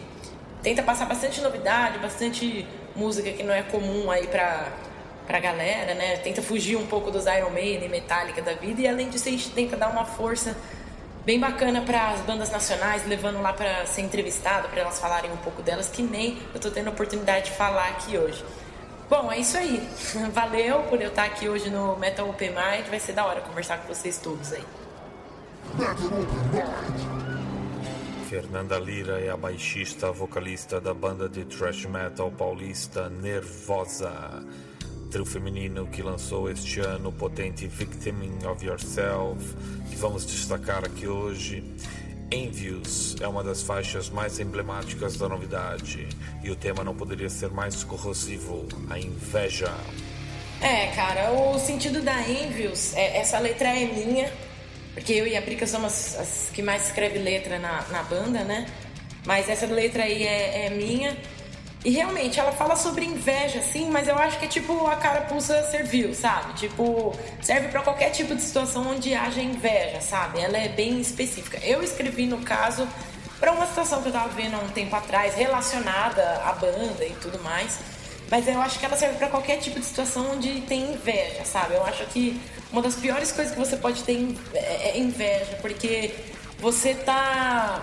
tenta passar bastante novidade, bastante música que não é comum aí pra pra galera, né? Tenta fugir um pouco dos Iron Maiden, Metallica da vida e além disso a gente tenta dar uma força bem bacana para as bandas nacionais, levando lá para ser entrevistado, para elas falarem um pouco delas, que nem eu tô tendo a oportunidade de falar aqui hoje. Bom, é isso aí. Valeu por eu estar aqui hoje no Metal Open Mind. Vai ser da hora conversar com vocês todos aí. Fernanda Lira é a baixista vocalista da banda de thrash metal paulista Nervosa trio feminino que lançou este ano o potente Victiming of Yourself, que vamos destacar aqui hoje. Envious é uma das faixas mais emblemáticas da novidade e o tema não poderia ser mais corrosivo: a inveja. É, cara, o sentido da Envious, é, essa letra é minha, porque eu e a Brica somos as que mais escreve letra na, na banda, né? Mas essa letra aí é, é minha. E realmente, ela fala sobre inveja, sim, mas eu acho que é tipo a carapuça serviu, sabe? Tipo, serve para qualquer tipo de situação onde haja inveja, sabe? Ela é bem específica. Eu escrevi, no caso, para uma situação que eu tava vendo há um tempo atrás, relacionada à banda e tudo mais. Mas eu acho que ela serve para qualquer tipo de situação onde tem inveja, sabe? Eu acho que uma das piores coisas que você pode ter é, é inveja, porque você tá,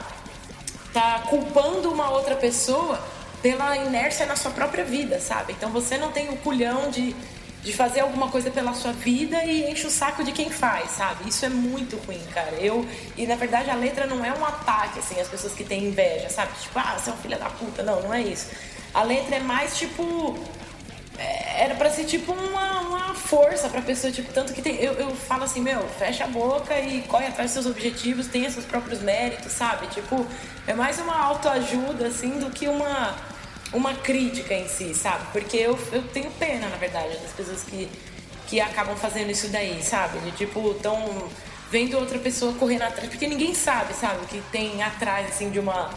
tá culpando uma outra pessoa pela inércia na sua própria vida, sabe? Então você não tem o culhão de, de fazer alguma coisa pela sua vida e enche o saco de quem faz, sabe? Isso é muito ruim, cara. Eu e na verdade a letra não é um ataque assim às pessoas que têm inveja, sabe? Tipo, ah, você é um filho da puta. Não, não é isso. A letra é mais tipo é, era para ser tipo uma, uma força pra pessoa, tipo, tanto que tem. Eu, eu falo assim, meu, fecha a boca e corre atrás dos seus objetivos, tenha seus próprios méritos, sabe? Tipo, é mais uma autoajuda, assim, do que uma uma crítica em si, sabe? Porque eu, eu tenho pena, na verdade, das pessoas que, que acabam fazendo isso daí, sabe? De tipo, tão vendo outra pessoa correndo atrás, porque ninguém sabe, sabe? O que tem atrás, assim, de uma.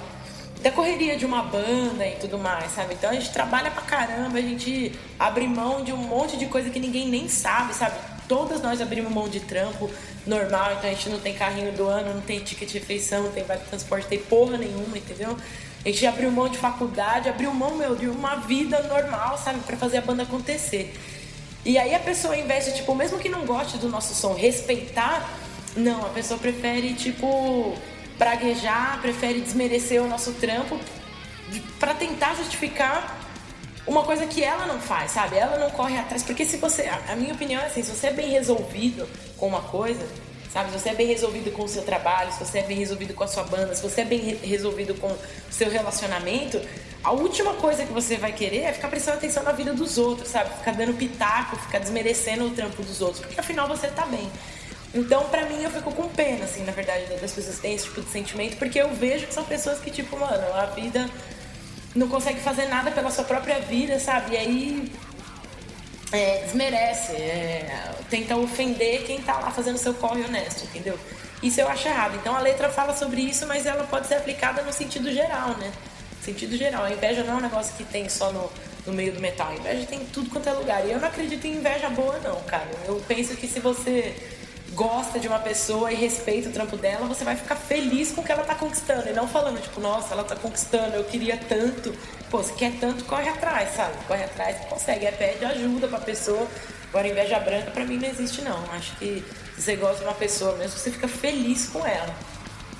da correria de uma banda e tudo mais, sabe? Então a gente trabalha pra caramba, a gente abre mão de um monte de coisa que ninguém nem sabe, sabe? Todas nós abrimos mão de trampo normal, então a gente não tem carrinho do ano, não tem ticket de refeição, não tem vale transporte, tem porra nenhuma, entendeu? A gente abriu mão de faculdade, abriu mão, meu, de uma vida normal, sabe, para fazer a banda acontecer. E aí a pessoa, de, tipo, mesmo que não goste do nosso som, respeitar, não, a pessoa prefere, tipo, praguejar, prefere desmerecer o nosso trampo para tentar justificar uma coisa que ela não faz, sabe? Ela não corre atrás. Porque se você. A minha opinião é assim: se você é bem resolvido com uma coisa, sabe? Se você é bem resolvido com o seu trabalho, se você é bem resolvido com a sua banda, se você é bem resolvido com o seu relacionamento, a última coisa que você vai querer é ficar prestando atenção na vida dos outros, sabe? Ficar dando pitaco, ficar desmerecendo o trampo dos outros, porque afinal você tá bem. Então, pra mim, eu fico com pena, assim, na verdade, das pessoas que têm esse tipo de sentimento, porque eu vejo que são pessoas que, tipo, mano, a vida não consegue fazer nada pela sua própria vida, sabe? E aí é, desmerece, é, tenta ofender quem tá lá fazendo seu corre honesto, entendeu? Isso eu acho errado. Então a letra fala sobre isso, mas ela pode ser aplicada no sentido geral, né? Sentido geral. A inveja não é um negócio que tem só no, no meio do metal. A inveja tem em tudo quanto é lugar. E eu não acredito em inveja boa, não, cara. Eu penso que se você gosta de uma pessoa e respeita o trampo dela, você vai ficar feliz com o que ela tá conquistando. E não falando, tipo, nossa, ela tá conquistando, eu queria tanto. Pô, se quer tanto, corre atrás, sabe? Corre atrás consegue. É, pede ajuda pra pessoa. Agora, inveja branca pra mim não existe, não. Acho que se você gosta de uma pessoa mesmo, você fica feliz com ela.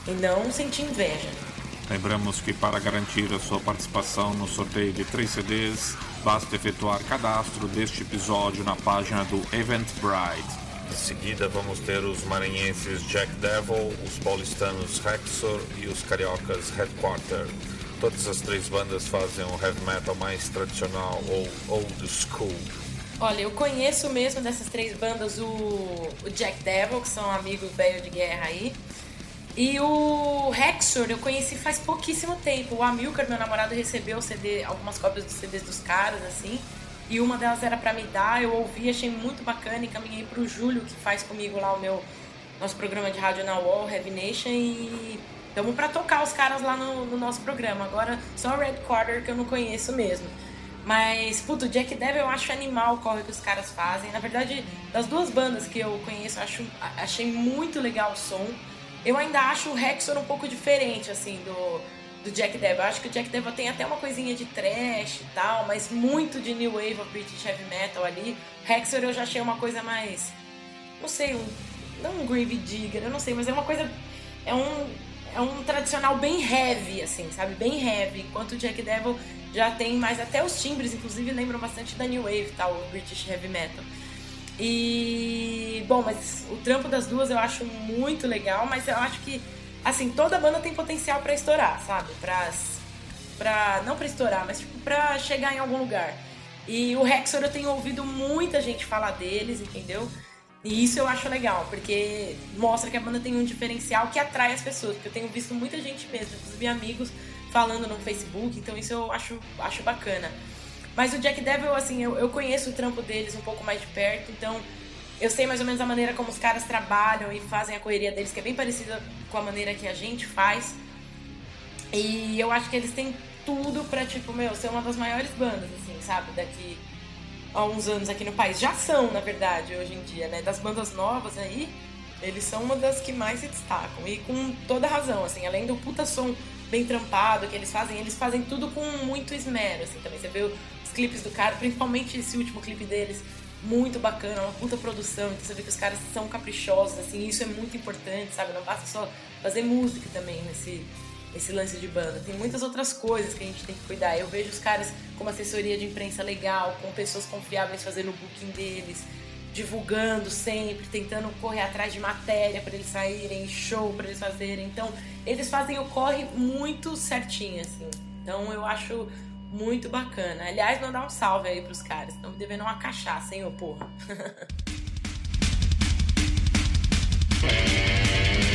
E não sentir inveja. Lembramos que para garantir a sua participação no sorteio de 3 CDs, basta efetuar cadastro deste episódio na página do Eventbrite em seguida vamos ter os maranhenses Jack Devil, os paulistanos Rexor e os cariocas Headquarter. Todas as três bandas fazem o heavy metal mais tradicional ou old school. Olha, eu conheço mesmo dessas três bandas o, o Jack Devil, que são amigos velho de guerra aí. E o Rexor eu conheci faz pouquíssimo tempo. O Amilcar, meu namorado, recebeu CD, algumas cópias dos CDs dos caras, assim. E uma delas era para me dar, eu ouvi, achei muito bacana e caminhei pro Júlio, que faz comigo lá o meu nosso programa de rádio na Wall, Heavy Nation, e estamos para tocar os caras lá no, no, nosso programa. Agora, só o Red Quarter que eu não conheço mesmo. Mas, puto, Jack Devil eu acho animal o corre que os caras fazem. Na verdade, das duas bandas que eu conheço, eu acho, achei muito legal o som. Eu ainda acho o Rexor um pouco diferente, assim, do, do Jack Devil. Eu acho que o Jack Devil tem até uma coisinha de trash e tal, mas muito de New Wave of British Heavy Metal ali. Hexor eu já achei uma coisa mais. Não sei, um, não um Grave Digger, eu não sei, mas é uma coisa. É um, é um tradicional bem heavy, assim, sabe? Bem heavy. Enquanto o Jack Devil já tem mais. Até os timbres, inclusive, lembram bastante da New Wave, tal, o British Heavy Metal. E. Bom, mas o trampo das duas eu acho muito legal, mas eu acho que assim, toda banda tem potencial para estourar, sabe? Pra, pra. Não pra estourar, mas tipo, pra chegar em algum lugar. E o Rexor eu tenho ouvido muita gente falar deles, entendeu? E isso eu acho legal, porque mostra que a banda tem um diferencial que atrai as pessoas. Porque eu tenho visto muita gente mesmo, inclusive amigos, falando no Facebook, então isso eu acho, acho bacana. Mas o Jack Devil, assim, eu, eu conheço o trampo deles um pouco mais de perto, então eu sei mais ou menos a maneira como os caras trabalham e fazem a correria deles, que é bem parecida com a maneira que a gente faz. E eu acho que eles têm tudo pra, tipo, meu, ser uma das maiores bandas, assim, sabe? Daqui há uns anos aqui no país. Já são, na verdade, hoje em dia, né? Das bandas novas aí, eles são uma das que mais se destacam. E com toda razão, assim, além do puta som bem trampado que eles fazem, eles fazem tudo com muito esmero, assim, também. Você vê os clipes do cara, principalmente esse último clipe deles, muito bacana, uma puta produção, então você vê que os caras são caprichosos, assim, isso é muito importante, sabe? Não basta só fazer música também nesse, esse lance de banda. Tem muitas outras coisas que a gente tem que cuidar. Eu vejo os caras com uma assessoria de imprensa legal, com pessoas confiáveis fazendo o booking deles, divulgando sempre, tentando correr atrás de matéria para eles saírem, show para eles fazerem. Então, eles fazem o corre muito certinho, assim. Então, eu acho muito bacana. Aliás, mandar um salve aí pros caras. Estão devendo uma cachaça, hein, ô porra.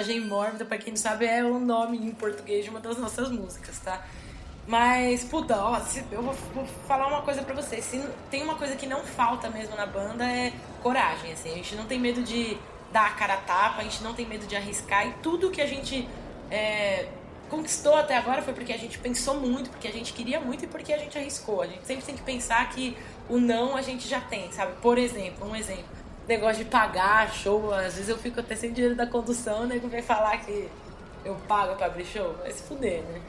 Coragem Mórbida, pra quem não sabe, é o nome em português de uma das nossas músicas, tá? Mas, puta, ó, eu vou, vou, falar uma coisa pra vocês. Se tem uma coisa que não falta mesmo na banda é coragem, assim. A gente não tem medo de dar a cara a tapa, a gente não tem medo de arriscar e tudo que a gente é, conquistou até agora foi porque a gente pensou muito, porque a gente queria muito e porque a gente arriscou. A gente sempre tem que pensar que o não a gente já tem, sabe? Por exemplo, um exemplo negócio de pagar show. Às vezes eu fico até sem dinheiro da condução, né? Que vem falar que eu pago pra abrir show. Vai se fuder, né?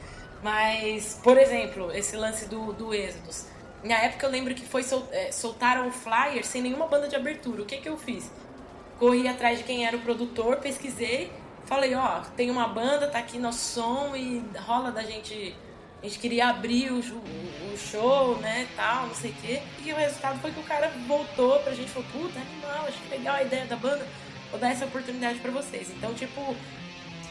Mas, por exemplo, esse lance do, do Êxodos. Na época eu lembro que foi sol, é, soltaram o flyer sem nenhuma banda de abertura. O que que eu fiz? Corri atrás de quem era o produtor, pesquisei, falei, ó, tem uma banda, tá aqui nosso som e rola da gente a gente queria abrir o, o, o show, né, tal, não sei o quê. E o resultado foi que o cara voltou pra gente e falou, puta, animal, acho que legal a ideia da banda, vou dar essa oportunidade para vocês. Então, tipo,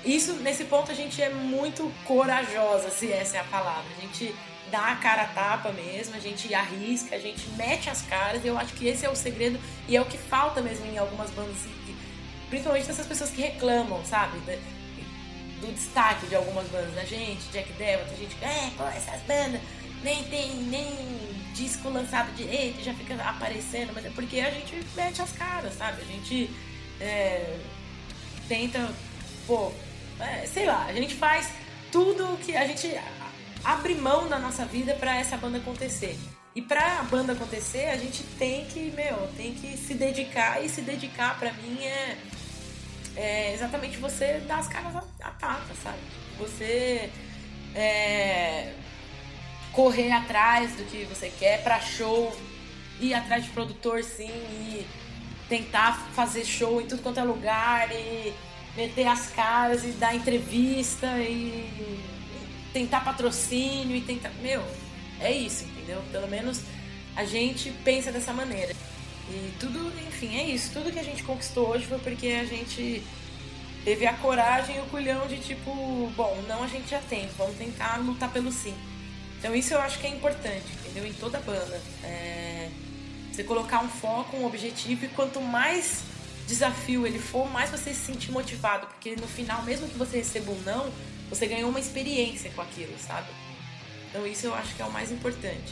isso, nesse ponto, a gente é muito corajosa, se essa é a palavra. A gente dá a cara a tapa mesmo, a gente arrisca, a gente mete as caras. Eu acho que esse é o segredo e é o que falta mesmo em algumas bandas, principalmente dessas pessoas que reclamam, sabe? Do destaque de algumas bandas da gente, Jack Devil, tem gente é, pô, essas bandas nem tem nem disco lançado direito, já fica aparecendo, mas é porque a gente mete as caras, sabe? A gente é, tenta, pô, é, sei lá, a gente faz tudo que a gente abre mão da nossa vida para essa banda acontecer. E para a banda acontecer, a gente tem que, meu, tem que se dedicar e se dedicar para mim é, é, exatamente você dar as caras à tapa, sabe? Você é, correr atrás do que você quer para show, ir atrás de produtor sim e tentar fazer show em tudo quanto é lugar e meter as caras e dar entrevista e tentar patrocínio e tentar. Meu, é isso, entendeu? Pelo menos a gente pensa dessa maneira. E tudo, enfim, é isso. Tudo que a gente conquistou hoje foi porque a gente teve a coragem e o culhão de tipo, bom, não a gente já tem, vamos tentar lutar pelo sim. Então isso eu acho que é importante, entendeu? Em toda banda. É... Você colocar um foco, um objetivo e quanto mais desafio ele for, mais você se sentir motivado, porque no final, mesmo que você receba um não, você ganhou uma experiência com aquilo, sabe? Então isso eu acho que é o mais importante.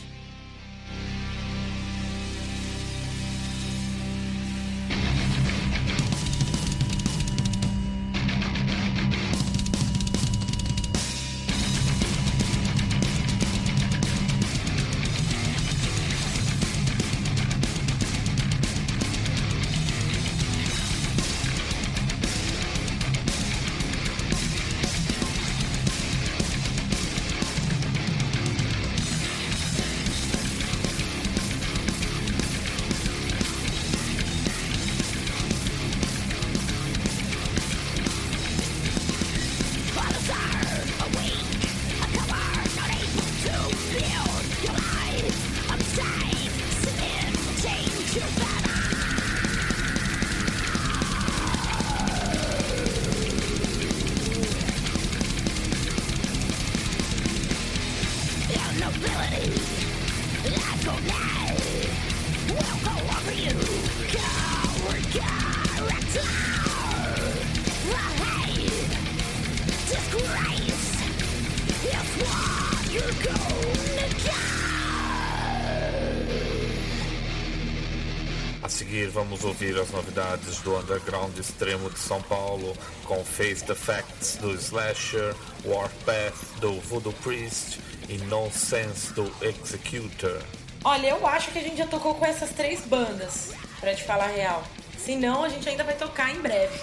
Vamos ouvir as novidades do underground extremo de São Paulo com Face the Facts do Slasher, Warpath do Voodoo Priest e Nonsense do Executor. Olha, eu acho que a gente já tocou com essas três bandas, pra te falar a real. Se não, a gente ainda vai tocar em breve.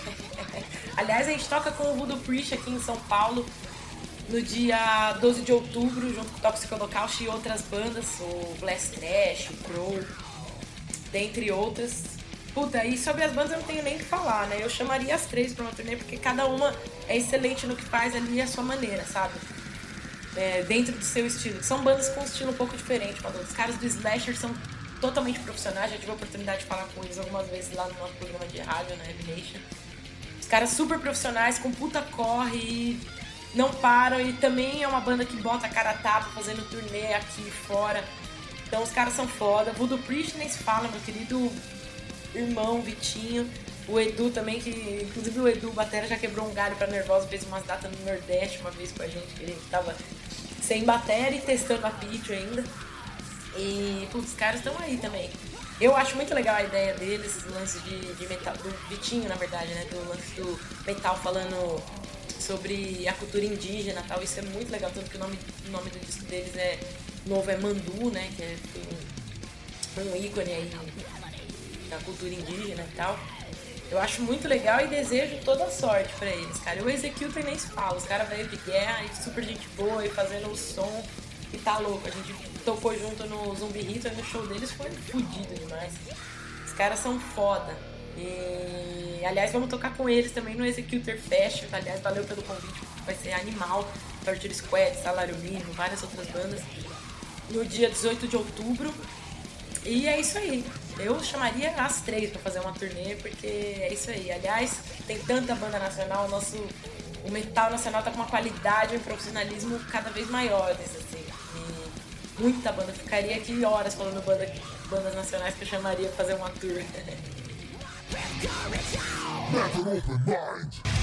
Aliás, a gente toca com o Voodoo Priest aqui em São Paulo no dia 12 de outubro, junto com o Toxic Holocaust e outras bandas, o Blast Trash, o Crow, dentre outras. Puta, e sobre as bandas eu não tenho nem o que falar, né? Eu chamaria as três pra uma turnê, porque cada uma é excelente no que faz ali a sua maneira, sabe? É, dentro do seu estilo. São bandas com um estilo um pouco diferente, mano. Os caras do Slasher são totalmente profissionais, já tive a oportunidade de falar com eles algumas vezes lá no nosso programa de rádio, na né, Revelation. Os caras super profissionais, com puta corre e não param. E também é uma banda que bota a cara a tapa, fazendo turnê aqui fora. Então os caras são foda. Voodoo Priest nem se fala, meu querido irmão, Vitinho. O Edu também, que inclusive o Edu Batera já quebrou um galho pra Nervosa, fez umas datas no Nordeste uma vez com a gente, que ele tava sem bateria e testando a pitch ainda. E, putz, os caras estão aí também. Eu acho muito legal a ideia deles, esse lance de, de metal, do Vitinho, na verdade, né? Do lance do metal falando sobre a cultura indígena tal. Isso é muito legal, tanto que o nome, o nome do disco deles é novo é Mandu, né? Que é um, um ícone aí da cultura indígena e tal. Eu acho muito legal e desejo toda sorte para eles, cara. O Executor nem se fala, os caras veio de guerra e super gente boa e fazendo o som e tá louco. A gente tocou junto no Zumbi Hit, no show deles foi fodido demais. Os caras são foda. E aliás, vamos tocar com eles também no Executor Fest. Aliás, valeu pelo convite, vai ser animal. Torture Squad, Salário Mínimo, várias outras bandas, no dia 18 de outubro. E é isso aí. Eu chamaria as três para fazer uma turnê, porque é isso aí. Aliás, tem tanta banda nacional, o nosso o metal nacional tá com uma qualidade e um profissionalismo cada vez maiores, assim. E muita banda. Ficaria aqui horas falando banda, bandas nacionais que eu chamaria pra fazer uma tour. Never open mind.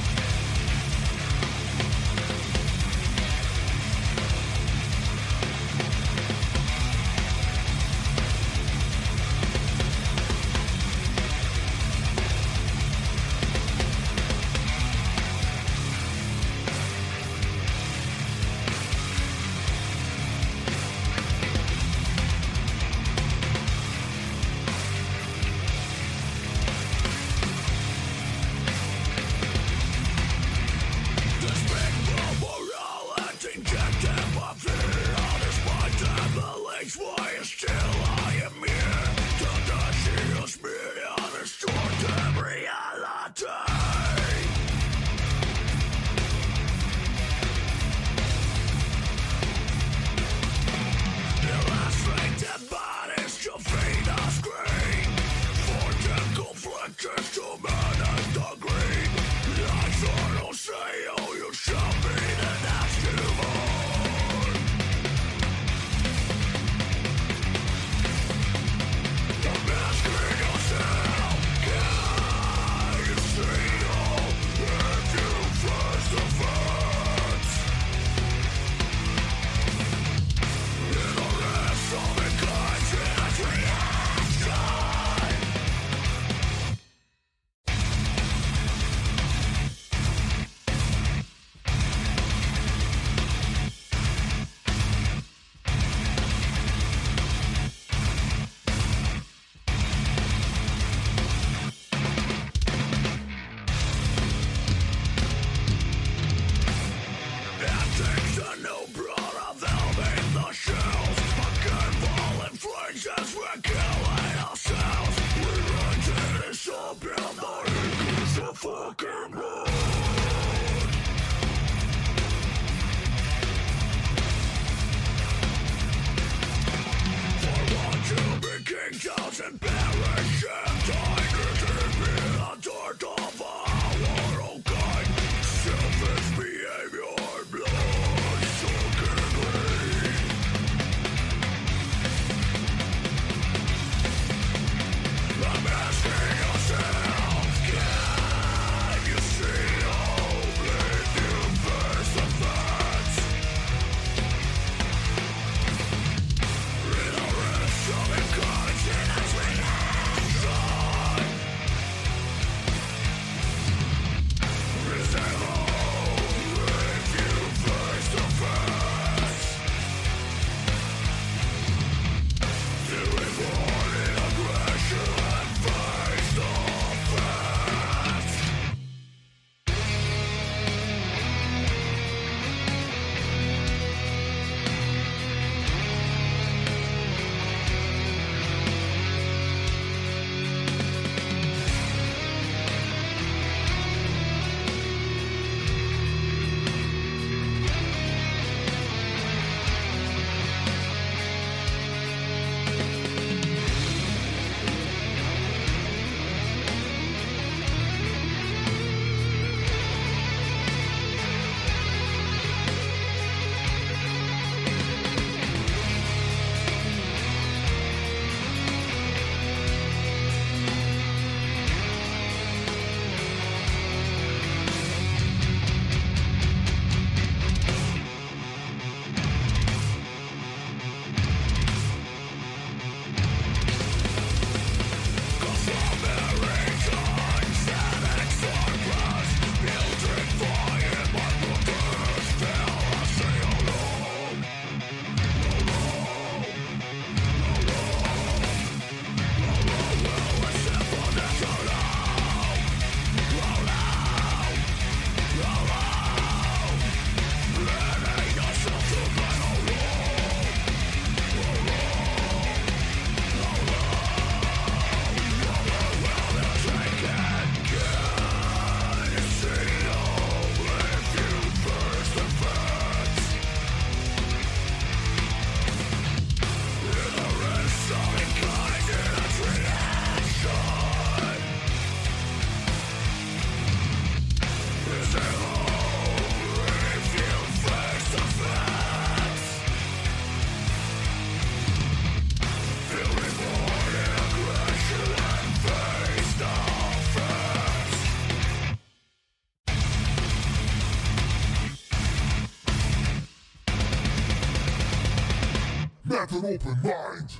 An open mind.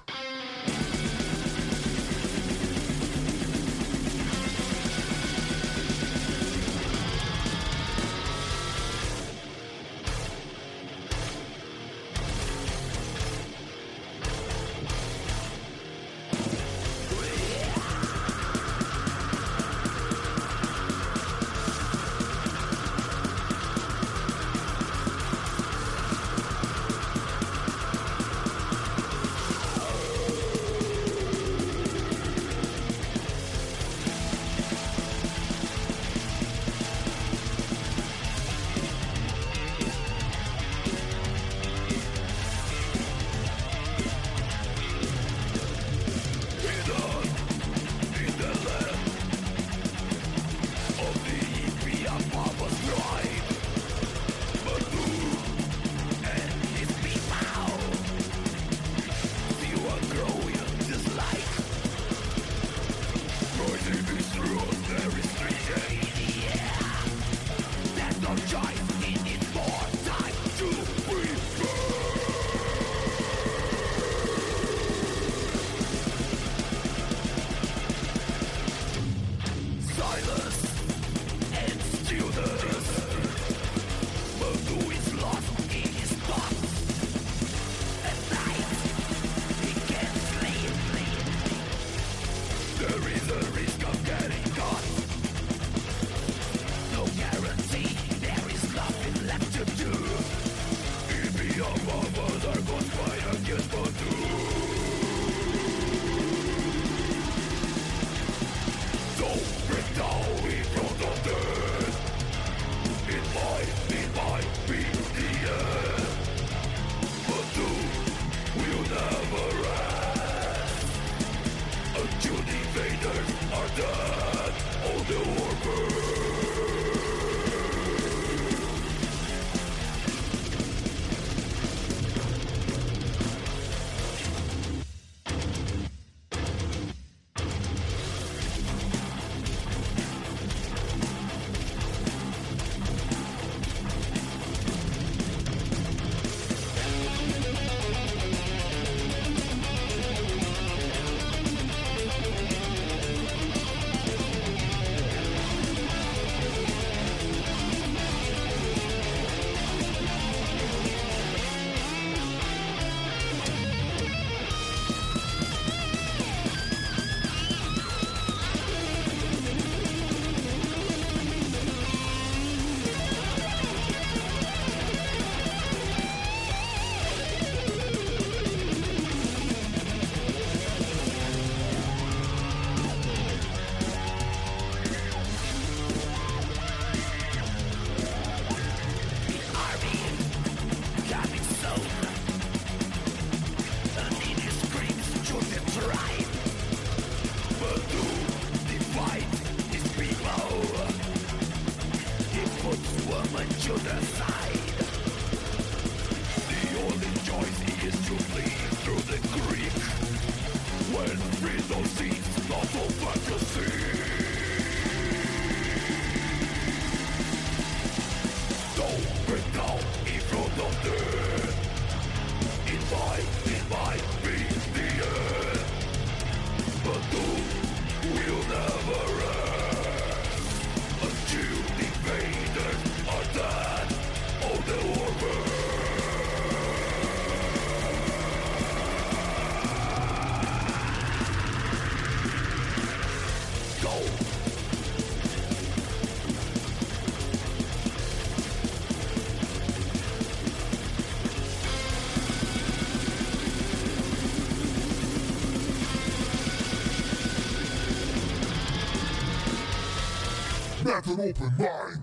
open mind.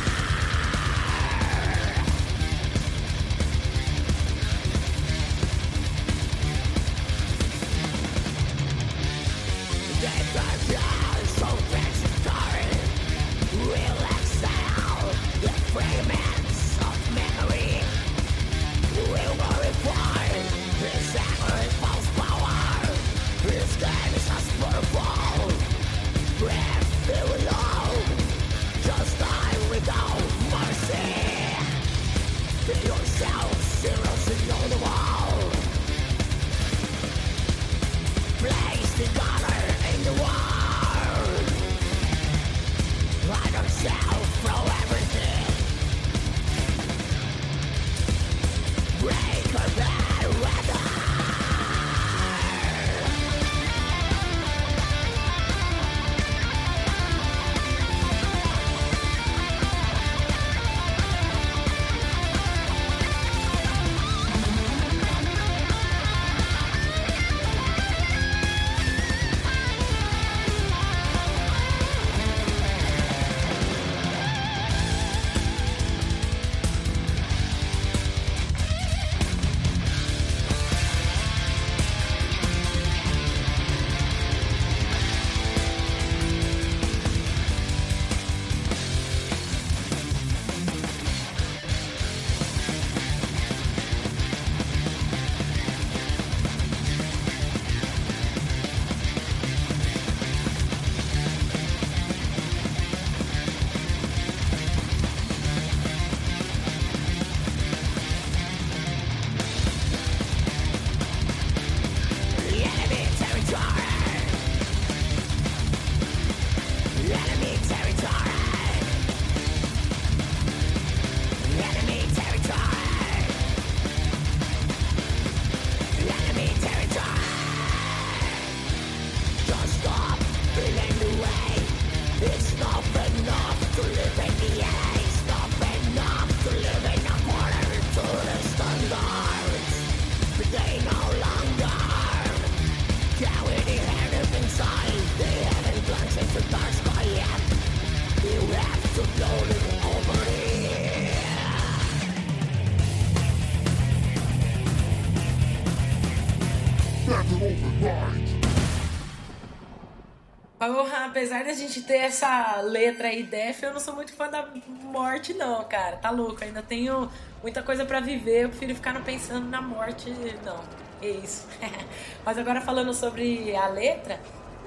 apesar da gente ter essa letra aí, def, eu não sou muito fã da morte, não, cara. Tá louco, ainda tenho muita coisa para viver, eu prefiro ficar não pensando na morte, não. É isso. Mas agora falando sobre a letra,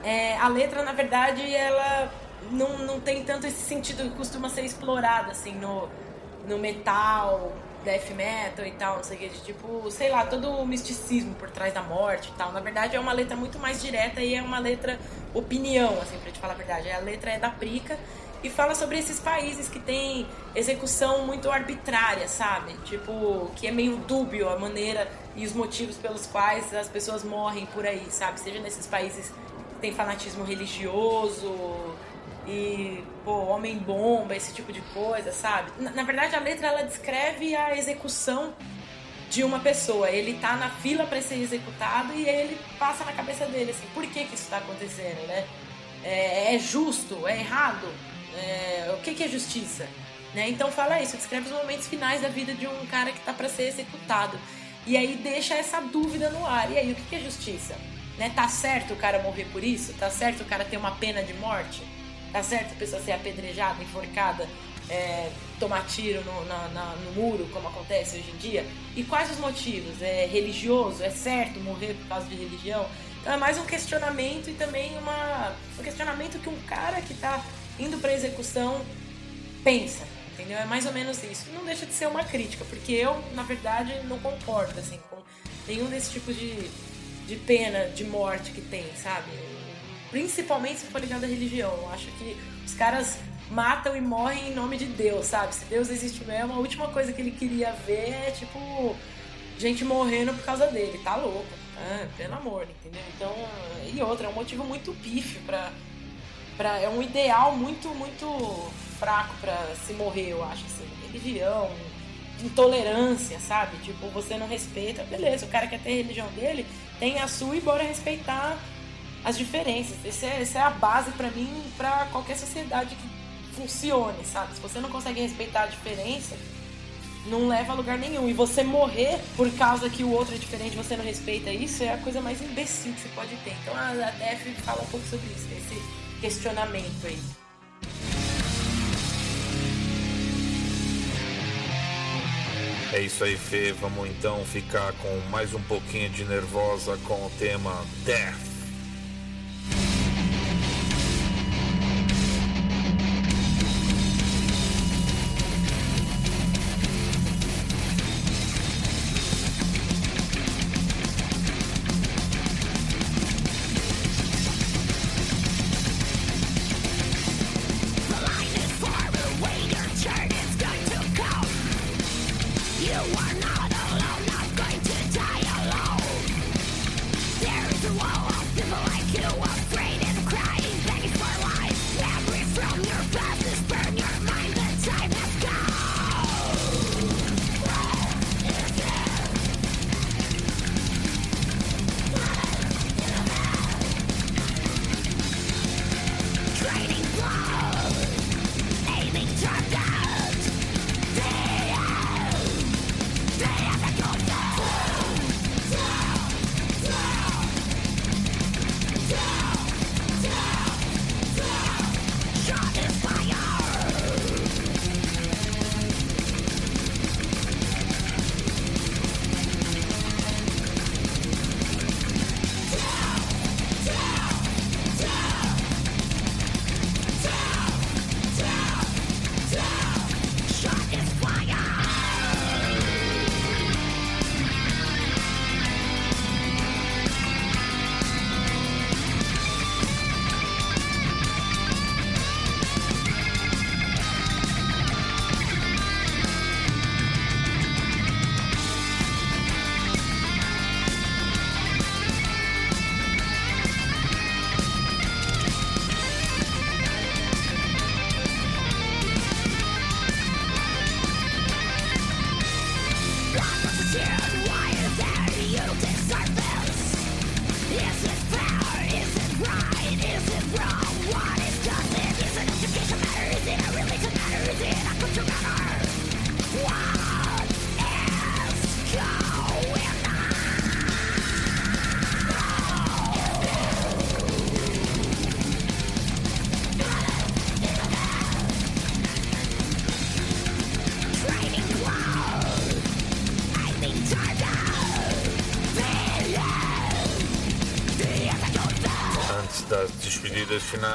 é, a letra, na verdade, ela não, não tem tanto esse sentido que costuma ser explorado, assim, no, no metal, death metal e tal, não sei o que, de tipo, sei lá, todo o misticismo por trás da morte e tal. Na verdade, é uma letra muito mais direta e é uma letra opinião, assim, pra te falar a verdade. A letra é da Prica e fala sobre esses países que tem execução muito arbitrária, sabe? Tipo, que é meio dúbio a maneira e os motivos pelos quais as pessoas morrem por aí, sabe? Seja nesses países que tem fanatismo religioso, e pô, homem bomba, esse tipo de coisa, sabe? Na, na, verdade, a letra ela descreve a execução de uma pessoa. Ele tá na fila para ser executado e ele passa na cabeça dele assim, por que que isso tá acontecendo, né? É, é justo? É errado? É, o que que é justiça? Né? Então fala isso, descreve os momentos finais da vida de um cara que tá para ser executado. E aí deixa essa dúvida no ar. E aí, o que que é justiça? Né? Tá certo o cara morrer por isso? Tá certo o cara ter uma pena de morte? Tá certo a pessoa ser apedrejada, enforcada, é, tomar tiro no, na, na, no muro, como acontece hoje em dia? E quais os motivos? É religioso? É certo morrer por causa de religião? Então é mais um questionamento e também uma, um questionamento que um cara que está indo para execução pensa, entendeu? É mais ou menos isso. Não deixa de ser uma crítica, porque eu, na verdade, não concordo assim, com nenhum desses tipos de, de pena, de morte que tem, sabe? Principalmente se for ligado à religião. Eu acho que os caras matam e morrem em nome de Deus, sabe? Se Deus existe mesmo, a última coisa que ele queria ver é, tipo, gente morrendo por causa dele. Tá louco. Ah, pelo amor, entendeu? Então, e outra, é um motivo muito pífio pra, pra, é um ideal muito, muito fraco pra se morrer, eu acho, assim. Religião, intolerância, sabe? Tipo, você não respeita, beleza, o cara quer ter a religião dele, tem a sua e bora respeitar as diferenças. Essa é, essa é a base para mim, para qualquer sociedade que funcione, sabe? Se você não consegue respeitar a diferença, não leva a lugar nenhum. E você morrer por causa que o outro é diferente, você não respeita isso, é a coisa mais imbecil que você pode ter. Então a DF fala um pouco sobre isso, esse questionamento aí. É isso aí, Fê. Vamos então ficar com mais um pouquinho de nervosa com o tema Death. Is it right? Is it wrong?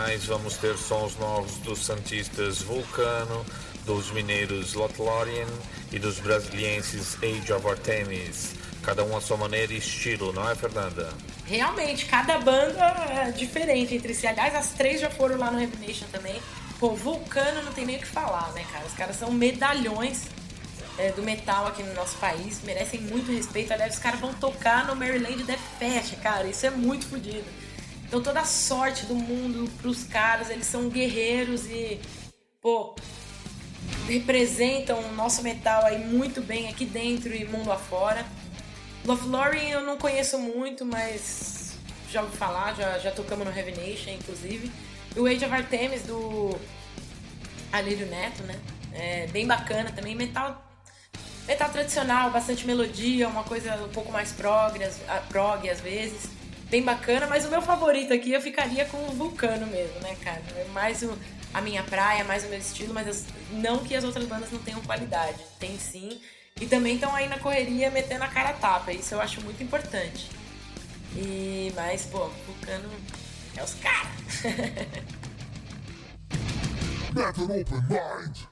Finais, vamos ter sons novos dos Santistas Vulcano, dos mineiros Lotlorian e dos brasilienses Age of Artemis. Cada um à sua maneira e estilo, não é, Fernanda? Realmente, cada banda é diferente entre si. Aliás, as três já foram lá no Revination também. Pô, Vulcano não tem nem o que falar, né, cara? Os caras são medalhões é, do metal aqui no nosso país, merecem muito respeito. Aliás, os caras vão tocar no Maryland Death Fest, cara. Isso é muito fodido. Então toda a sorte do mundo pros caras, eles são guerreiros e, pô, representam o nosso metal aí muito bem aqui dentro e mundo afora. Lothlórien eu não conheço muito, mas já ouvi falar, já, já tocamos no Heavy Nation, inclusive. E o Age of Artemis do Alírio Neto, né? É bem bacana também, metal metal tradicional, bastante melodia, uma coisa um pouco mais prog, prog às vezes bem bacana, mas o meu favorito aqui eu ficaria com o Vulcano mesmo, né, cara? É mais o, a minha praia, mais o meu estilo, mas não que as outras bandas não tenham qualidade. Tem sim. E também estão aí na correria metendo a cara a tapa. Isso eu acho muito importante. E, mas, pô, Vulcano é os caras. open mind.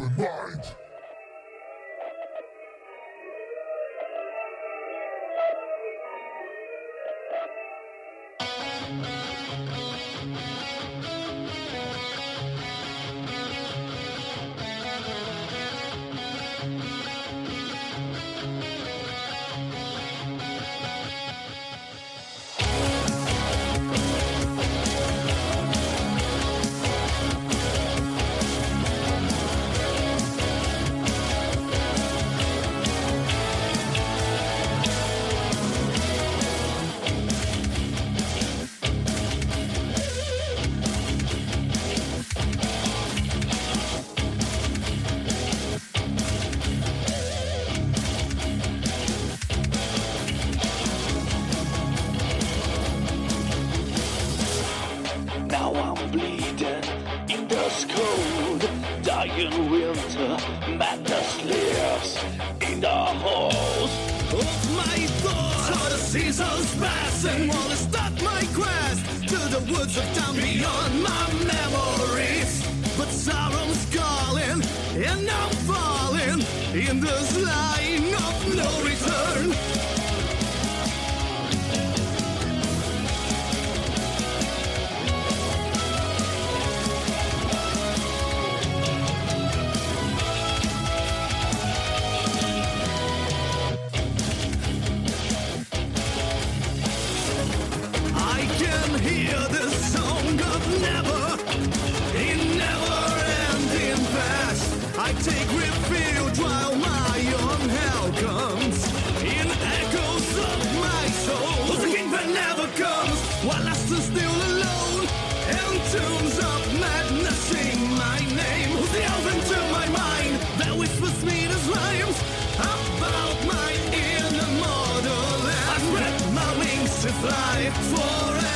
Open mind. Fly forever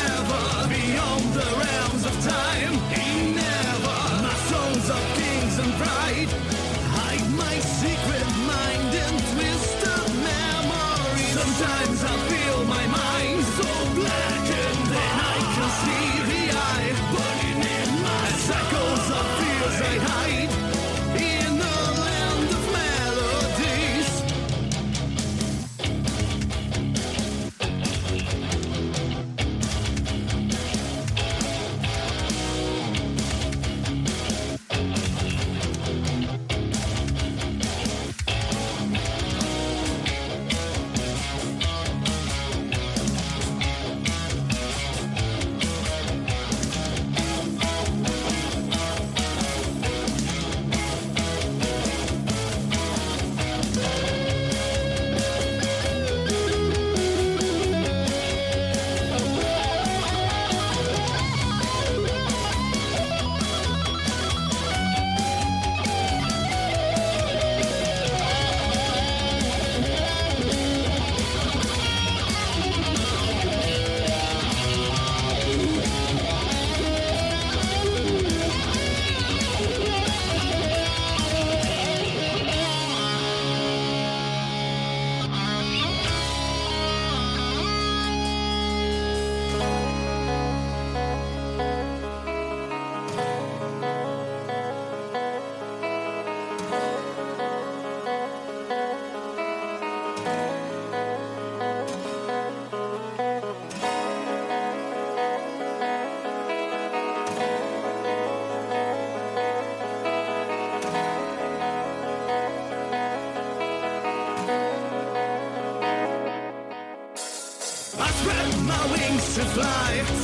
should fly.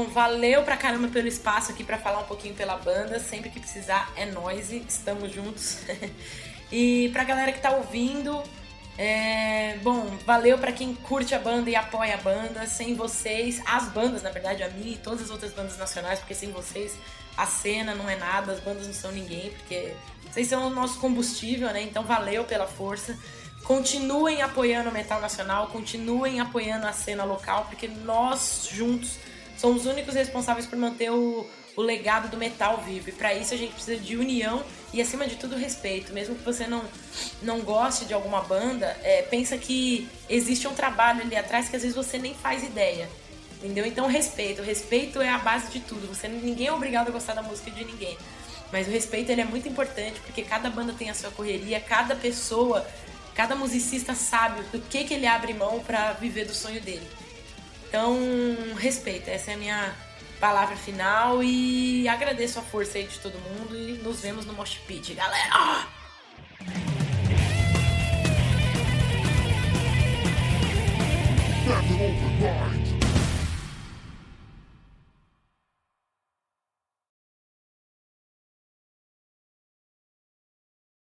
Bom, valeu pra caramba pelo espaço aqui pra falar um pouquinho pela banda. Sempre que precisar é nós, estamos juntos. e pra galera que tá ouvindo, é, bom, valeu pra quem curte a banda e apoia a banda. Sem vocês, as bandas, na verdade, a mim e todas as outras bandas nacionais, porque sem vocês a cena não é nada, as bandas não são ninguém, porque vocês são o nosso combustível, né? Então valeu pela força. Continuem apoiando o metal nacional, continuem apoiando a cena local, porque nós juntos somos os únicos responsáveis por manter o, o legado do metal vivo. E para isso a gente precisa de união e, acima de tudo, respeito. Mesmo que você não, não goste de alguma banda, é, pensa que existe um trabalho ali atrás que às vezes você nem faz ideia. Entendeu? Então, respeito. Respeito é a base de tudo. Você, ninguém é obrigado a gostar da música de ninguém. Mas o respeito ele é muito importante porque cada banda tem a sua correria, cada pessoa, cada musicista sabe do que, que ele abre mão para viver do sonho dele. Então, respeito, essa é a minha palavra final e agradeço a força aí de todo mundo e nos vemos no Mosh Pit, galera! Never.